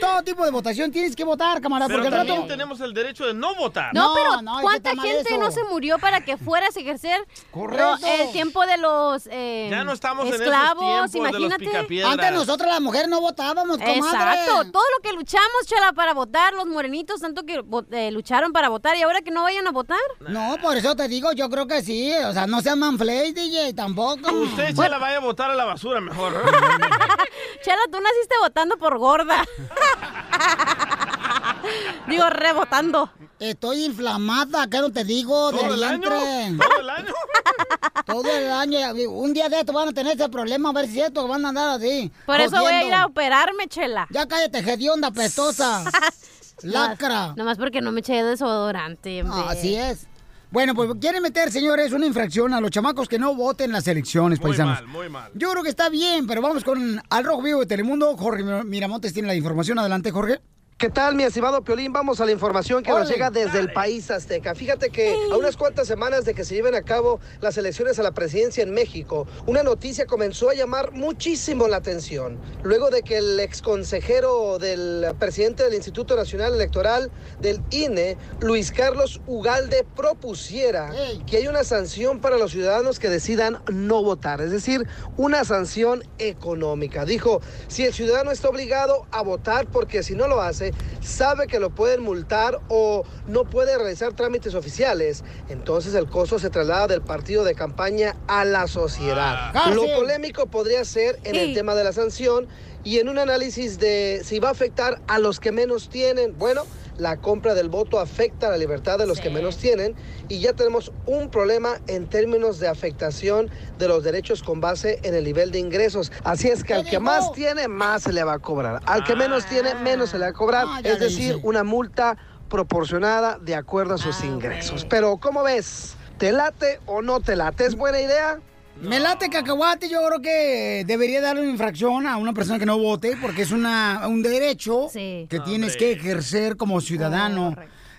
Todo tipo de votación tienes que votar, camarada. Pero porque también rato... tenemos el derecho de no votar. No, No, pero no, ¿cuánta gente eso. no se murió para que fueras a ejercer Correcto. lo- el tiempo de los eh, Ya no estamos en esos esclavos? tiempos de los imagínate. Antes nosotros las mujeres no votábamos, comadre. Exacto, todo lo que luchamos, Chela, para votar, los morenitos, tanto que eh, lucharon para votar y ahora que no vayan a votar. No, por eso te digo, yo creo que sí. O sea, no sean manflays, DJ, tampoco. Usted, Chela, vaya a votar a la basura mejor. Chela, tú naciste votando por gorda. Digo, rebotando. Estoy inflamada, ¿qué no te digo? ¿Todo del el año? vientre. ¿Todo el año? Todo el año. Un día de esto van a tener ese problema, a ver si es cierto, que van a andar así. Por eso voy a ir a operarme, Chela. Ya cállate, hedionda pestosa. Lacra. Nomás porque no me eché desodorante. hombre. Ah, así es. Bueno, pues quieren meter, señores, una infracción a los chamacos que no voten en las elecciones, Muy paisanos. mal, muy mal. Yo creo que está bien, pero vamos con Al Rojo Vivo de Telemundo. Jorge Miramontes tiene la información. Adelante, Jorge. ¿Qué tal, mi estimado Piolín? Vamos a la información que nos llega desde el país azteca. Fíjate que a unas cuantas semanas de que se lleven a cabo las elecciones a la presidencia en México, una noticia comenzó a llamar muchísimo la atención. Luego de que el exconsejero del presidente del Instituto Nacional Electoral del INE, Luis Carlos Ugalde, propusiera que hay una sanción para los ciudadanos que decidan no votar, es decir, una sanción económica. Dijo, si el ciudadano está obligado a votar porque si no lo hace, sabe que lo pueden multar o no puede realizar trámites oficiales, entonces el costo se traslada del partido de campaña a la sociedad. Ah. Lo polémico podría ser en el tema de la sanción y en un análisis de si va a afectar a los que menos tienen. Bueno, la compra del voto afecta la libertad de los que menos tienen y ya tenemos un problema en términos de afectación de los derechos con base en el nivel de ingresos. Así es que al que más tiene, más se le va a cobrar. Al que menos tiene, menos se le va a cobrar. Ah, es decir, una multa proporcionada de acuerdo a sus ingresos. Pero, ¿cómo ves? ¿Te late o no te late? ¿Es buena idea? Me late cacahuate, yo creo que debería darle una infracción a una persona que no vote, porque es una, un derecho que tienes que ejercer como ciudadano.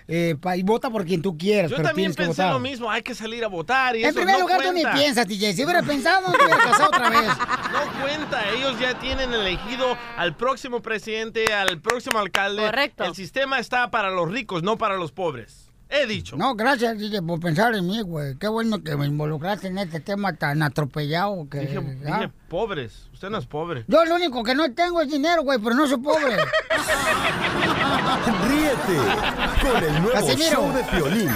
Eh, pa- y vota por quien tú quieras, Yo pero también tienes que pensé votar. lo mismo, hay que salir a votar y En eso primer no lugar, tú ni piensas, DJ. Si hubiera pensado, no te hubiera casado otra vez. No cuenta, ellos ya tienen elegido al próximo presidente, al próximo alcalde. Correcto. El sistema está para los ricos, no para los pobres. He dicho. No, gracias, DJ, por pensar en mí, güey. Qué bueno que me involucraste en este tema tan atropellado que... Dije, dije pobres. Usted no es pobre. Yo lo único que no tengo es dinero, güey, pero no soy pobre. Ríete con el nuevo Casimiro. show de Piolín.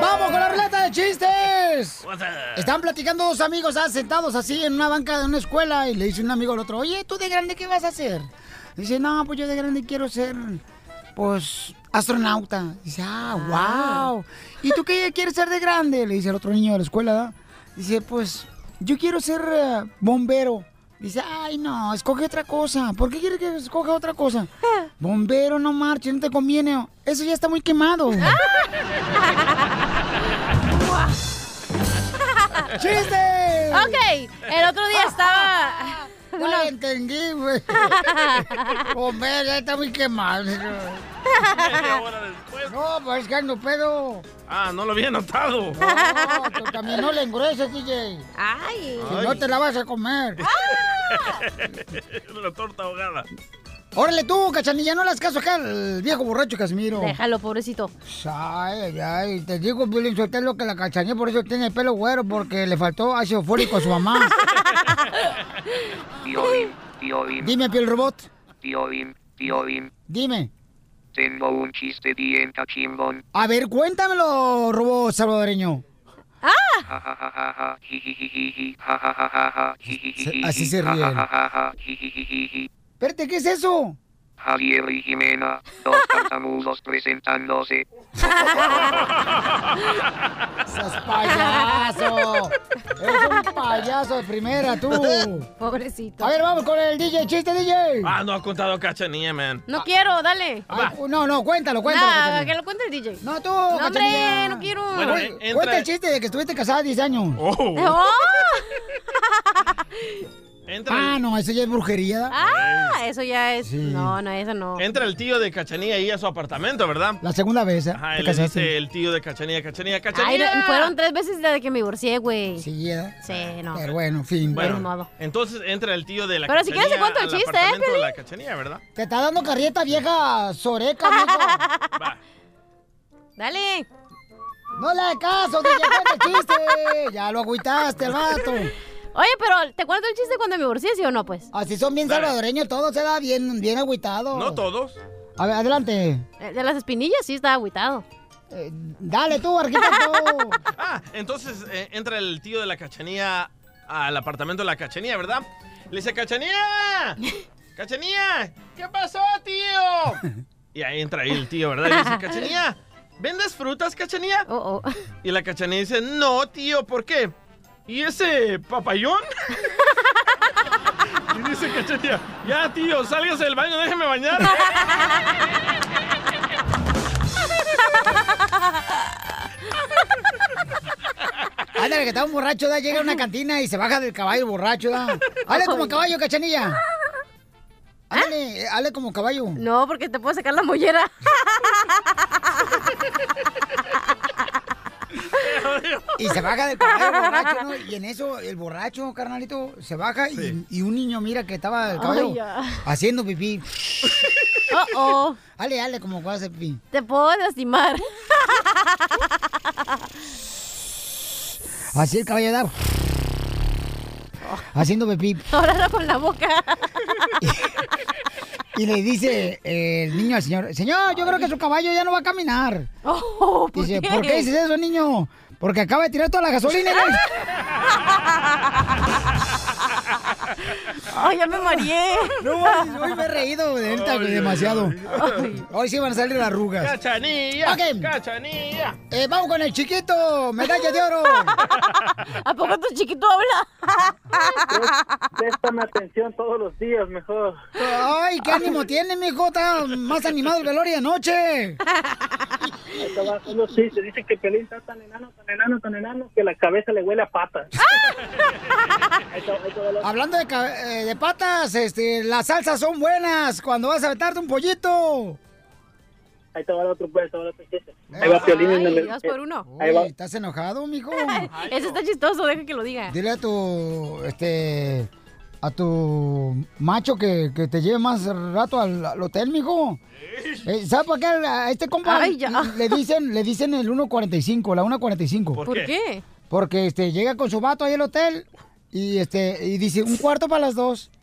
¡Vamos con la ruleta de chistes! Están platicando dos amigos ah, sentados así en una banca de una escuela y le dice un amigo al otro, oye, ¿tú de grande qué vas a hacer? Dice, no, pues yo de grande quiero ser pues, astronauta. Dice, ah, wow. ¿Y tú qué quieres ser de grande? Le dice el otro niño de la escuela. Dice, pues, yo quiero ser eh, bombero. Dice, ay, no, escoge otra cosa. ¿Por qué quieres que escoja otra cosa? Bombero, no marche, no te conviene. Eso ya está muy quemado. ¡Chiste! Ok, el otro día estaba... No lo entendí, güey. Bombero, ya está muy quemado. Media hora después. No, pues es que ando pedo. Ah, no lo había notado. No, tú también no le engrueses, DJ. Ay. Si no te la vas a comer. La torta ahogada. Órale tú, cachanilla, no le hagas caso acá al viejo borracho Casimiro. Déjalo, pobrecito. Ay, ay, ay, te digo, Piolín Sotelo, que la cachanilla por eso tiene el pelo güero, porque le faltó ácido fólico a su mamá. Piolín, Piolín, Dime, piel robot, Piolín, Piolín. dime. Tengo un chiste bien cachimbón. A ver, cuéntamelo, robot salvadoreño. Jijijiji, así se ríen. Espérate, ¿qué es eso? Javier y Jimena, dos tartamudos presentándose. ¡Seas payaso! ¡Eres un payaso de primera, tú! Pobrecito. A ver, vamos con el DJ, chiste, DJ. Ah, no ha contado cachanilla, man. No quiero, dale. Ay, no, no, cuéntalo, cuéntalo. Nah, que lo cuente el DJ. No, tú, No, Cachanilla. hombre, no quiero. Bueno, Cuenta el chiste de que estuviste casada 10 años. Oh. Entra, Ah, el, no, eso ya es brujería. Ah, eso ya es. Sí. No, no, eso no. entra el tío de Cachanilla ahí a su apartamento, ¿verdad? La segunda vez, ¿eh? Ajá, le dice el tío de Ay, Cachanilla. no, fueron tres veces desde que me divorcié, güey. Sí, ¿eh? Sí, no. Pero bueno, en fin. Bueno, modo. entonces entra el tío de la Pero si Cachanilla quieres te cuento el chiste, ¿eh, Piolín? la Cachanilla, ¿verdad? Te está dando carrieta vieja soreca, mijo. Va. Dale. No le hagas caso, DJ, el chiste. Ya lo agüitaste, el vato. Oye, pero ¿te cuento el chiste cuando me divorcié, sí o no, pues? Así son bien Dale. salvadoreños, todos se da bien, bien agüitado. No todos. A ver, adelante. Eh, De las espinillas sí estaba agüitado. Eh, dale tú, arquitecto. Ah, entonces eh, entra el tío de la Cachanilla al apartamento de la Cachanilla, ¿verdad? Le dice, Cachanilla, Cachanilla, ¿qué pasó, tío? Y ahí entra ahí el tío, ¿verdad? Y le dice, Cachanilla, ¿vendes frutas, Cachanilla? Oh, oh. Y la Cachanilla dice, no, tío, ¿por qué? ¿Y ese papayón? y dice Cachanilla, ya, tío, sálgase del baño, déjeme bañar. Ándale, que está un borracho, da, llega a una cantina y se baja del caballo borracho, da. Hazle como caballo, cachanilla. Ándale, hazle como caballo. No, porque te puedo sacar la mollera. Y se baja del caballo borracho, ¿no? Y en eso, el borracho, carnalito, se baja y, y un niño mira que estaba el caballo haciendo pipí. Oh, oh. Dale, dale, como cuando hace pipí. Te puedo lastimar. Así el caballo da. Haciendo pipí. Ahora no con la boca. Y le dice eh, el niño al señor, señor, yo creo que su caballo ya no va a caminar. Oh, ¿por Dice, qué? ¿por qué dices eso, niño? Porque acaba de tirar toda la gasolina. ¿no?" Ay, ya me mareé. No, hoy, hoy me he reído de neta, demasiado. Hoy sí van a salir las arrugas. Cachanilla, Ok. Cachanilla. Eh, vamos con el chiquito, medalla de oro. ¿A poco tu chiquito habla? Préstame atención todos los días, mejor. Ay, qué ánimo tiene, mijo. Está más animado el velorio anoche. Los chistes. Dicen que Pelín está tan enano, tan enano, tan enano que la cabeza le huele a patas. Ahí de, eh, de patas, este, las salsas son buenas cuando vas a aventarte un pollito. Ahí te va el otro, pues, ahí te va el otro chiste. Ahí va Piolín en el... dos por uno. Ahí va. Uy, ¿Estás enojado, mijo? Ese está chistoso, deja que lo diga. Dile a tu, este, a tu macho que, que te lleve más rato al, al hotel, mijo. Eh, ¿Sabes por qué a este compa Ay, ya. le dicen, le dicen el 1.45, la 1.45? ¿Por ¿Por qué? qué? Porque este, llega con su vato ahí al hotel y este, y dice, un cuarto para las dos.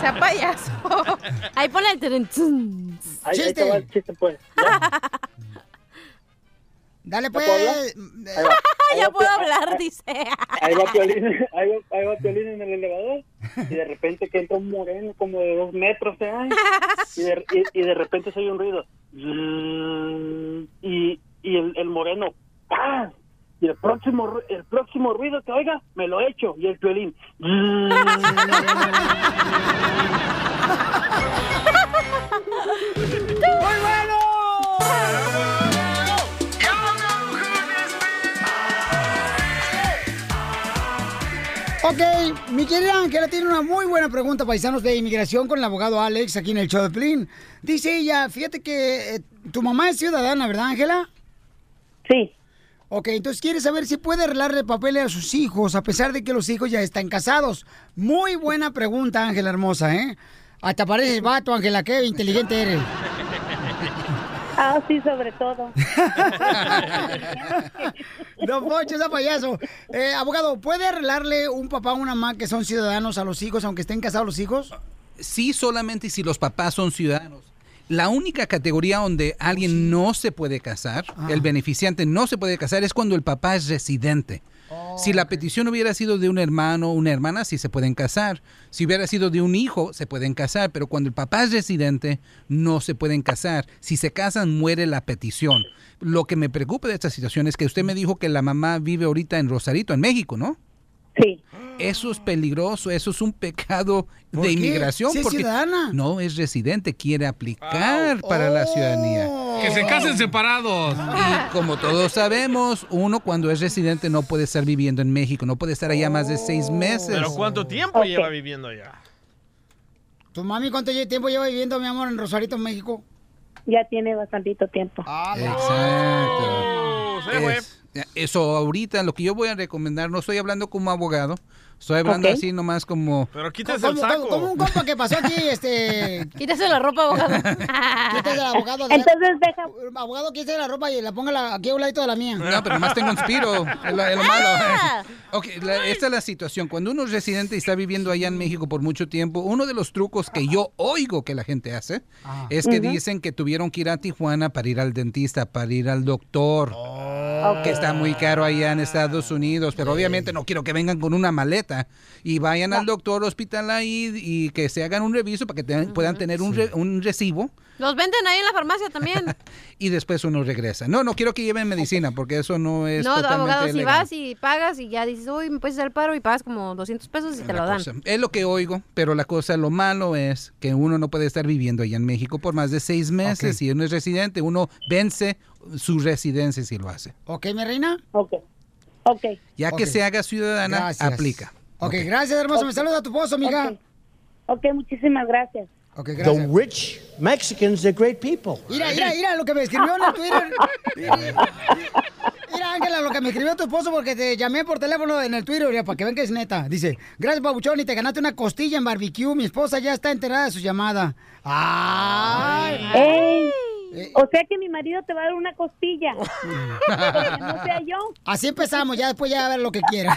Sea payaso. Ahí ponle el tren. Ahí, ahí Chiste. te va el chiste, pues. Ya, Dale puedo pues. hablar? Ahí va, ahí ya va puedo Pi- hablar, dice. Ahí va Piolín, ahí va, ahí va Piolín en el elevador. y de repente que entra un moreno como de dos metros, ¿eh? y, de, y, y de repente se oye un ruido. Y, y el, el moreno, ¡pam! Y el próximo, ru- el próximo ruido que oiga, me lo echo. Y el violín. ¡Muy bueno! Ok, mi querida Ángela tiene una muy buena pregunta, paisanos de inmigración, con el abogado Alex aquí en el show de Plin. Dice ella, fíjate que eh, tu mamá es ciudadana, ¿verdad, Ángela? Sí. Ok, entonces quiere saber si puede arreglarle papeles a sus hijos, a pesar de que los hijos ya están casados. Muy buena pregunta, Ángela hermosa, ¿eh? Hasta pareces vato, Ángela, qué inteligente eres. Ah, sí, sobre todo. Don Poncho, ese payaso. Eh, abogado, ¿puede arreglarle un papá o una mamá que son ciudadanos a los hijos, aunque estén casados los hijos? Sí, solamente si los papás son ciudadanos. La única categoría donde alguien no se puede casar, el beneficiante no se puede casar, es cuando el papá es residente. Si la petición hubiera sido de un hermano o una hermana, sí se pueden casar. Si hubiera sido de un hijo, se pueden casar. Pero cuando el papá es residente, no se pueden casar. Si se casan, muere la petición. Lo que me preocupa de esta situación es que usted me dijo que la mamá vive ahorita en Rosarito, en México, ¿no? Sí. Eso es peligroso, eso es un pecado ¿Por de qué? inmigración. Es porque ciudadana. No, es residente, quiere aplicar para la ciudadanía. Que se casen separados. Y como todos sabemos, uno cuando es residente no puede estar viviendo en México, no puede estar allá más de seis meses. Pero ¿cuánto tiempo lleva viviendo allá? ¿Tu mami cuánto tiempo lleva viviendo, mi amor, en Rosarito, México? Ya tiene bastantito tiempo. Exacto. Es- eso ahorita, lo que yo voy a recomendar, no estoy hablando como abogado, estoy hablando así nomás como... Pero quítese el saco. Como un compa que pasó aquí, este... Quítese la ropa, abogado. Quítese el abogado. Entonces deja... Abogado, quítese la ropa y la ponga la- aquí a un ladito de la mía. No, pero nomás tengo un spiro, es lo, es lo malo. Ok, la- esta es la situación. Cuando uno es residente y está viviendo allá en México por mucho tiempo, uno de los trucos que yo oigo que la gente hace es que dicen que tuvieron que ir a Tijuana para ir al dentista, para ir al doctor. Que está muy caro allá en Estados Unidos, pero obviamente no quiero que vengan con una maleta y vayan al doctor hospital ahí y que se hagan un reviso para que te- puedan tener un, re- un recibo Los venden ahí en la farmacia también. y después uno regresa. No, no quiero que lleven medicina porque eso no es no, totalmente abogado, si vas y pagas y ya dices, uy, me puedes hacer el paro y pagas como 200 pesos y te lo dan. cosa. Es lo que oigo, pero la cosa, lo malo es que uno no puede estar viviendo allá en México por más de seis meses. Si uno es residente, uno vence su residencia si lo hace. ¿Ok, mi reina? Ok. Ok. Ya que se haga ciudadana, Gracias. aplica. Ok, gracias, hermoso. Me saluda a tu esposo, amiga. Ok, muchísimas gracias. Ok, The rich Mexicans, they're great people. Mira, mira, mira lo que me escribió en el Twitter. Mira, Ángela, lo que me escribió tu esposo porque te llamé por teléfono en el Twitter, mira, para que vean que es neta. Dice, gracias, Pabuchón, y te ganaste una costilla en barbecue. Mi esposa ya está enterada de su llamada. ¡Ay! Ey, Eh. O sea que mi marido te va a dar una costilla. Porque no sea yo. Así empezamos, ya después ya a ver lo que quiera.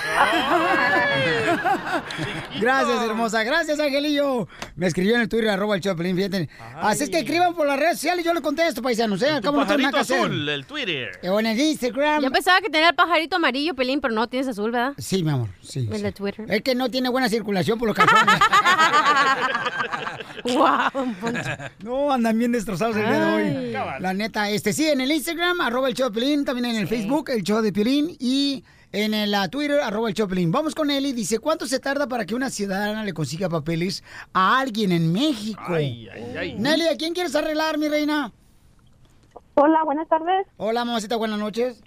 Gracias, hermosa. Gracias, Angelillo. Me escribió en el Twitter, arroba el Choplin, fíjate. Así es que escriban por las redes sociales y yo le contesto, paisanos, ¿eh? Al Tu cabo no tengo pajarito nada que hacer. azul, el Twitter. O en el Instagram. Yo pensaba que tenía el pajarito amarillo, Pelín, pero no, tienes azul, ¿verdad? Sí, mi amor, sí. El de Twitter. Es que no tiene buena circulación por los calzones. wow, No, andan bien destrozados el día de hoy. La neta, este sí, en el Instagram, arroba el show de Piolín, también en el Facebook, el show de Piolín, y en el Twitter, arroba el show de Piolín. Vamos con Eli, dice, ¿cuánto se tarda para que una ciudadana le consiga papeles a alguien en México? Ay, ay, ay. Nelly, ¿a quién quieres arreglar, mi reina? Hola, buenas tardes. Hola, mamacita, buenas noches.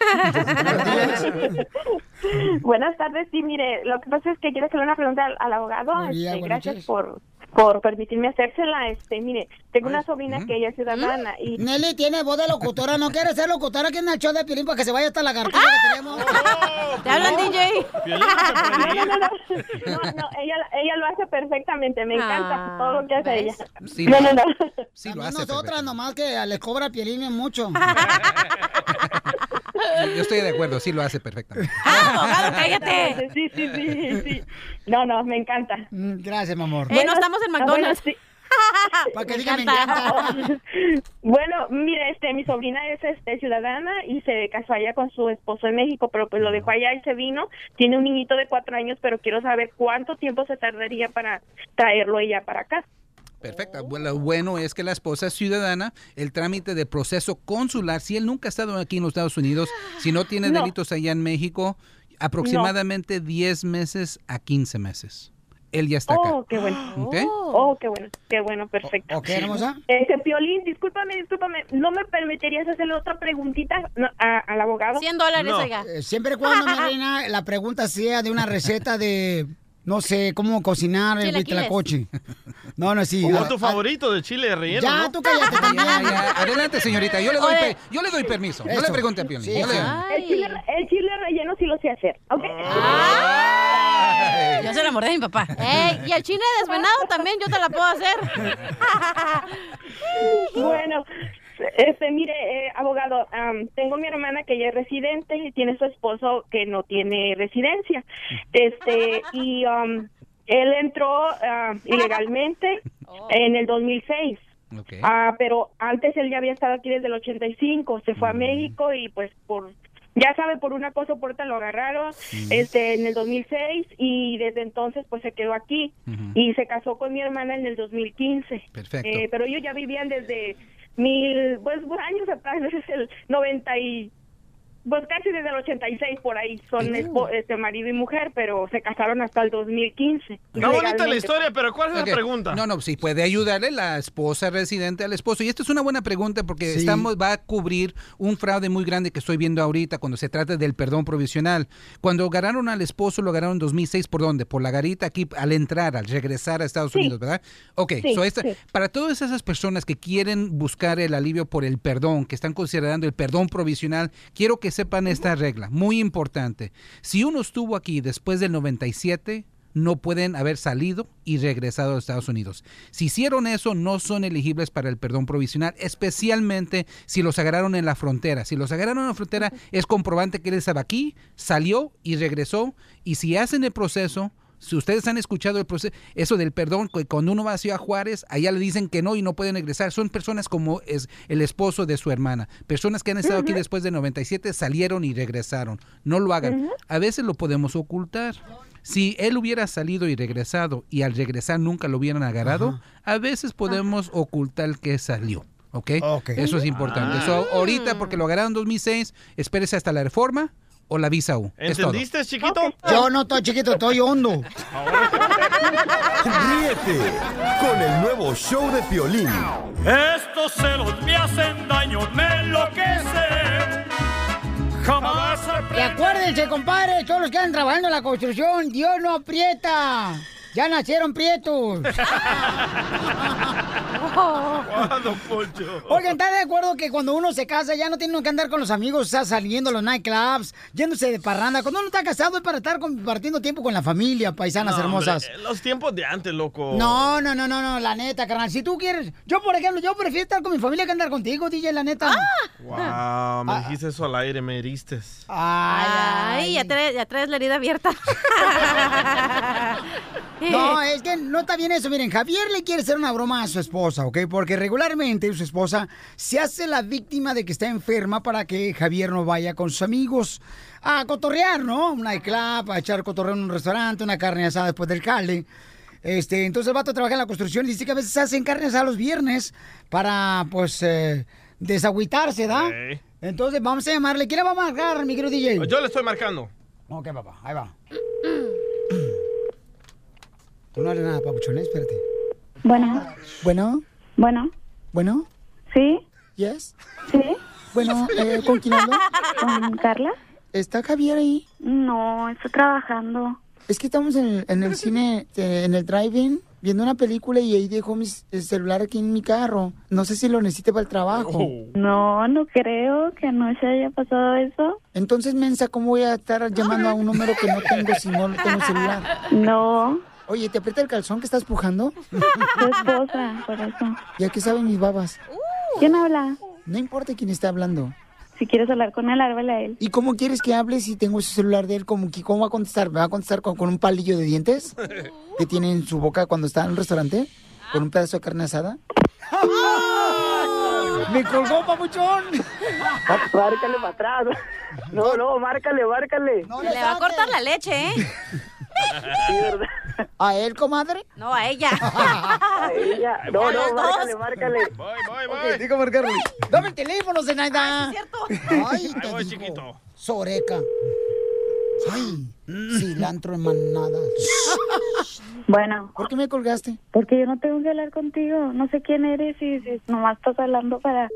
Buenas tardes, sí, mire, lo que pasa es que quiero hacerle una pregunta al, al abogado. Bien, este, gracias noches. por, por permitirme hacérsela. Este, mire, tengo una sobrina que ella es ciudadana y... Nelly tiene voz de locutora, ¿no quiere ser locutora aquí en el show de Piolín para que se vaya hasta la garganta que tenemos? ¿Te hablan, DJ? No, no, no, no, no, ella, ella lo hace perfectamente, me encanta todo lo que hace ella. Sí, no, no, no. Sí, lo hace. nosotras nomás que le cobra Piolín mucho. Yo estoy de acuerdo, sí lo hace perfectamente. abogado, cállate. Sí, sí, sí, sí. No, no, me encanta. Mm, Gracias, mi amor. Eh, no estamos en Ah, McDonald's. bueno, sí. Para que diga me encanta. Bueno, mira, este, mi sobrina es este, ciudadana y se casó allá con su esposo en México, pero pues lo dejó allá y se vino. Tiene un niñito de cuatro años, pero quiero saber cuánto tiempo se tardaría para traerlo ella para acá. Perfecto. Bueno, Lo bueno es que la esposa es ciudadana. El trámite de proceso consular, si él nunca ha estado aquí en los Estados Unidos, si no tiene No. delitos allá en México, aproximadamente 10 meses a 15 meses. Él ya está acá. Oh, qué bueno. ¿Ok? Oh, qué bueno, qué bueno, perfecto. Ok, hermosa. Este, Piolín, discúlpame, discúlpame, ¿no me permitirías hacerle otra preguntita no, a- al abogado? 100 dólares, oiga. Eh, Siempre y cuando, mi reina, la pregunta sea de una receta de, no sé, cómo cocinar el huitlacoche. No, no, sí. Como ah, tu favorito de chile relleno. Ya, ¿no? tú cállate también. Ya, ya. Adelante, señorita. Yo le doy, pe- yo le doy permiso. No Eso. le pregunte a Piolín. Sí, le-. El chile, el chile relleno sí lo sé hacer, ¿ok? Yo se enamoré de mi papá. Ey, y el chile desvenado también yo te la puedo hacer. bueno, este, mire, eh, abogado, am, tengo mi hermana que ella es residente y tiene su esposo que no tiene residencia. Este, y am, él entró ilegalmente en el 2006. Ah, pero antes él ya había estado aquí desde el 85, se fue a México y pues por ya sabe por una cosa o por otra lo agarraron este en el 2006 y desde entonces pues se quedó aquí y se casó con mi hermana en el 2015. Perfecto. Eh, pero ellos ya vivían desde mil pues años atrás, desde el 90 y pues casi desde el 86 por ahí son este marido y mujer, pero se casaron hasta el 2015. Está bonita la historia, pero ¿cuál es la pregunta? No, no, sí puede ayudarle la esposa residente al esposo. Y esto es una buena pregunta porque estamos va a cubrir un fraude muy grande que estoy viendo ahorita cuando se trata del perdón provisional. Cuando agarraron al esposo, lo agarraron en 2006, ¿por dónde? Por la garita aquí al entrar, al regresar a Estados Sí. Unidos, ¿verdad? Ok, Sí, so esta- sí. para todas esas personas que quieren buscar el alivio por el perdón, que están considerando el perdón provisional, quiero que sepan esta regla, muy importante. Si uno estuvo aquí después del 97, no pueden haber salido y regresado a Estados Unidos. Si hicieron eso, no son elegibles para el perdón provisional, especialmente si los agarraron en la frontera. Si los agarraron en la frontera, es comprobante que él estaba aquí, salió y regresó. Y si hacen el proceso, si ustedes han escuchado el proceso, eso del perdón, que cuando uno va a Ciudad Juárez, allá le dicen que no y no pueden regresar. Son personas como es el esposo de su hermana. Personas que han estado aquí después de 97 salieron y regresaron. No lo hagan. A veces lo podemos ocultar. Si él hubiera salido y regresado y al regresar nunca lo hubieran agarrado, a veces podemos ocultar que salió. ¿Ok? Eso es importante. Ah. So, ahorita, porque lo agarraron en 2006, espérese hasta la reforma o la visa U. Es todo. ¿Entendiste, chiquito? Yo no estoy chiquito, estoy hondo. Ríete con el nuevo show de Piolín. Estos celos me hacen daño, me enloquecen. Jamás Y acuérdense, compadre, todos los que andan trabajando en la construcción, Dios no aprieta. Ya nacieron prietos. ¿Cuándo, Poncho? Oigan, ¿estás de acuerdo que cuando uno se casa ya no tiene que andar con los amigos, o sea, saliendo a los nightclubs, yéndose de parranda? Cuando uno está casado es para estar compartiendo tiempo con la familia, paisanas No, hermosas. hombre, los tiempos de antes, loco. No, no, no, no, no, la neta, carnal. Si tú quieres, yo por ejemplo, yo prefiero estar con mi familia que andar contigo, DJ, la neta. Wow, me dijiste eso al aire, me heriste. Ay, ya traes, ya traes la herida abierta. No, es que no está bien eso. Miren, Javier le quiere hacer una broma a su esposa, ¿ok? Porque regularmente su esposa se hace la víctima de que está enferma para que Javier no vaya con sus amigos a cotorrear, ¿no? Un nightclub, a echar cotorreo en un restaurante, una carne asada después del cale. Este, entonces el vato trabaja en la construcción y dice que a veces hacen carne asada los viernes para, pues, eh, desagüitarse, ¿da? Entonces vamos a llamarle. ¿Quién le va a marcar, mi querido DJ? Yo le estoy marcando. Ok, papá, ahí va. Tú no hables nada, papuchón, espérate. Bueno, Bueno, bueno, bueno, ¿sí? yes. ¿Sí? Bueno, eh, ¿con quién hablo? ¿Con Carla? ¿Está Javier ahí? No, estoy trabajando. Es que estamos en el, en el cine, eh, en el drive-in, viendo una película y ahí dejó mi celular aquí en mi carro. No sé si lo necesite para el trabajo. No, no creo que no se haya pasado eso. Entonces, mensa, ¿cómo voy a estar llamando a un número que no tengo si no tengo celular? No. Oye, ¿te aprieta el calzón que estás pujando? Tu esposa, por eso. ¿Y a qué saben mis babas? ¿Quién habla? No importa quién está hablando. Si quieres hablar con él, háblale a él. ¿Y cómo quieres que hable si tengo ese celular de él? ¿Cómo, que- cómo va a contestar? ¿Me va a contestar con, con un palillo de dientes que tiene en su boca cuando está en un restaurante? ¿Con un pedazo de carne asada? ¡Me colgó, papuchón! Márcale para atrás. No, no, márcale, márcale. Se le va a cortar la leche, ¿eh? Sí, ¿verdad? ¿A él, comadre? No, a ella. A ella. No, no, dos. márcale, márcale. Voy, voy, voy. digo marcarle. Dame el teléfono, Zenaida. es cierto. Ay, Ahí voy, digo. chiquito. Soreca. Ay, cilantro en manada. Bueno, ¿Por qué me colgaste? porque yo no tengo que hablar contigo. No sé quién eres y si nomás estás hablando para...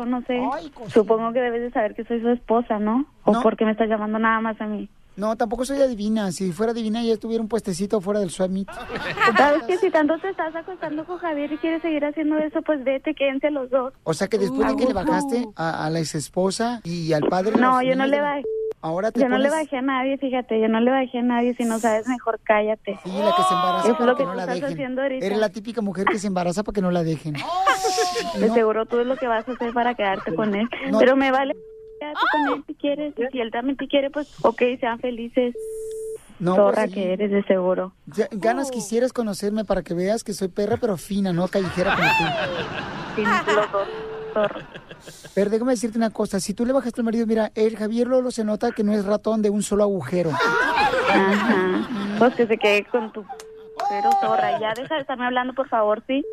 O no sé. Ay. Supongo que debes de saber que soy su esposa, ¿no? ¿O No. porque me estás llamando nada más a mí? No, tampoco soy adivina. Si fuera adivina ya estuviera un puestecito fuera del meet. ¿Sabes que si tanto te estás acostando con Javier y quieres seguir haciendo eso, pues vete, quédense los dos. O sea que después de que le bajaste a, a la ex esposa y al padre... No, yo no le bajé. Ahora te Yo no le bajé a nadie, fíjate, yo no le bajé a nadie. Si no sabes, mejor cállate. Sí, la que se embaraza Eso es para lo que, que no la estás dejen. haciendo ahorita. Eres la típica mujer que se embaraza para que no la dejen. De seguro tú es lo que vas a hacer para quedarte con él. No. Pero me vale con él si quieres. Y si él también te quiere, pues ok, sean felices. No, Zorra pues, sí. que eres, de seguro. Ya- Ganas quisieras conocerme para que veas que soy perra, pero fina, no callejera como tú. Sí, los dos. Pero déjame decirte una cosa, si tú le bajaste al marido, mira, el Javier Lolo se nota que no es ratón de un solo agujero. Ajá. Pues que se quede con tu... Pero zorra, ya deja de estarme hablando, por favor, ¿sí?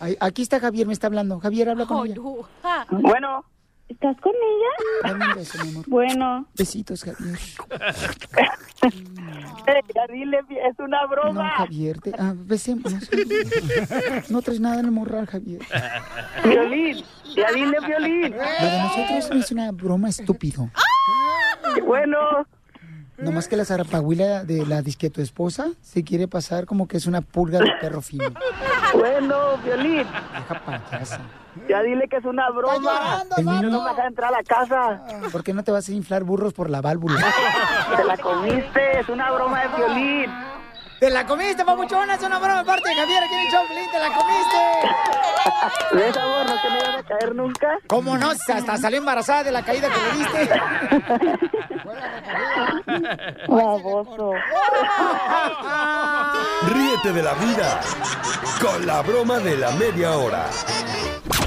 Ay, aquí está Javier, me está hablando. Javier, habla con ella. Bueno, ¿Estás con ella? Beso, mi amor. Bueno. Besitos, Javier. ya dile, es una No, broma. Javier, te, ah, besémonos. No traes nada en el morral, Javier. Violín, ya dile, Violín. Lo de nosotros no es una broma estúpido. Bueno, Nomás que la zarapahuila de la disque tu esposa se quiere pasar como que es una pulga de perro fino. bueno, Violín, Deja payasa. Ya dile que es una broma. El niño No me deja entrar a la casa. ¿Por qué no te vas a inflar burros por la válvula? Te la comiste, es una broma de Violín. ¡Te la comiste, papuchona! Es una broma de parte de Javier aquí en el show, ¡Te la comiste! ¿Ves, amor? ¿No que no ibas a caer nunca? ¿Cómo no? Hasta salió embarazada de la caída que le diste. Baboso. Ríete de la vida con la broma de la media hora.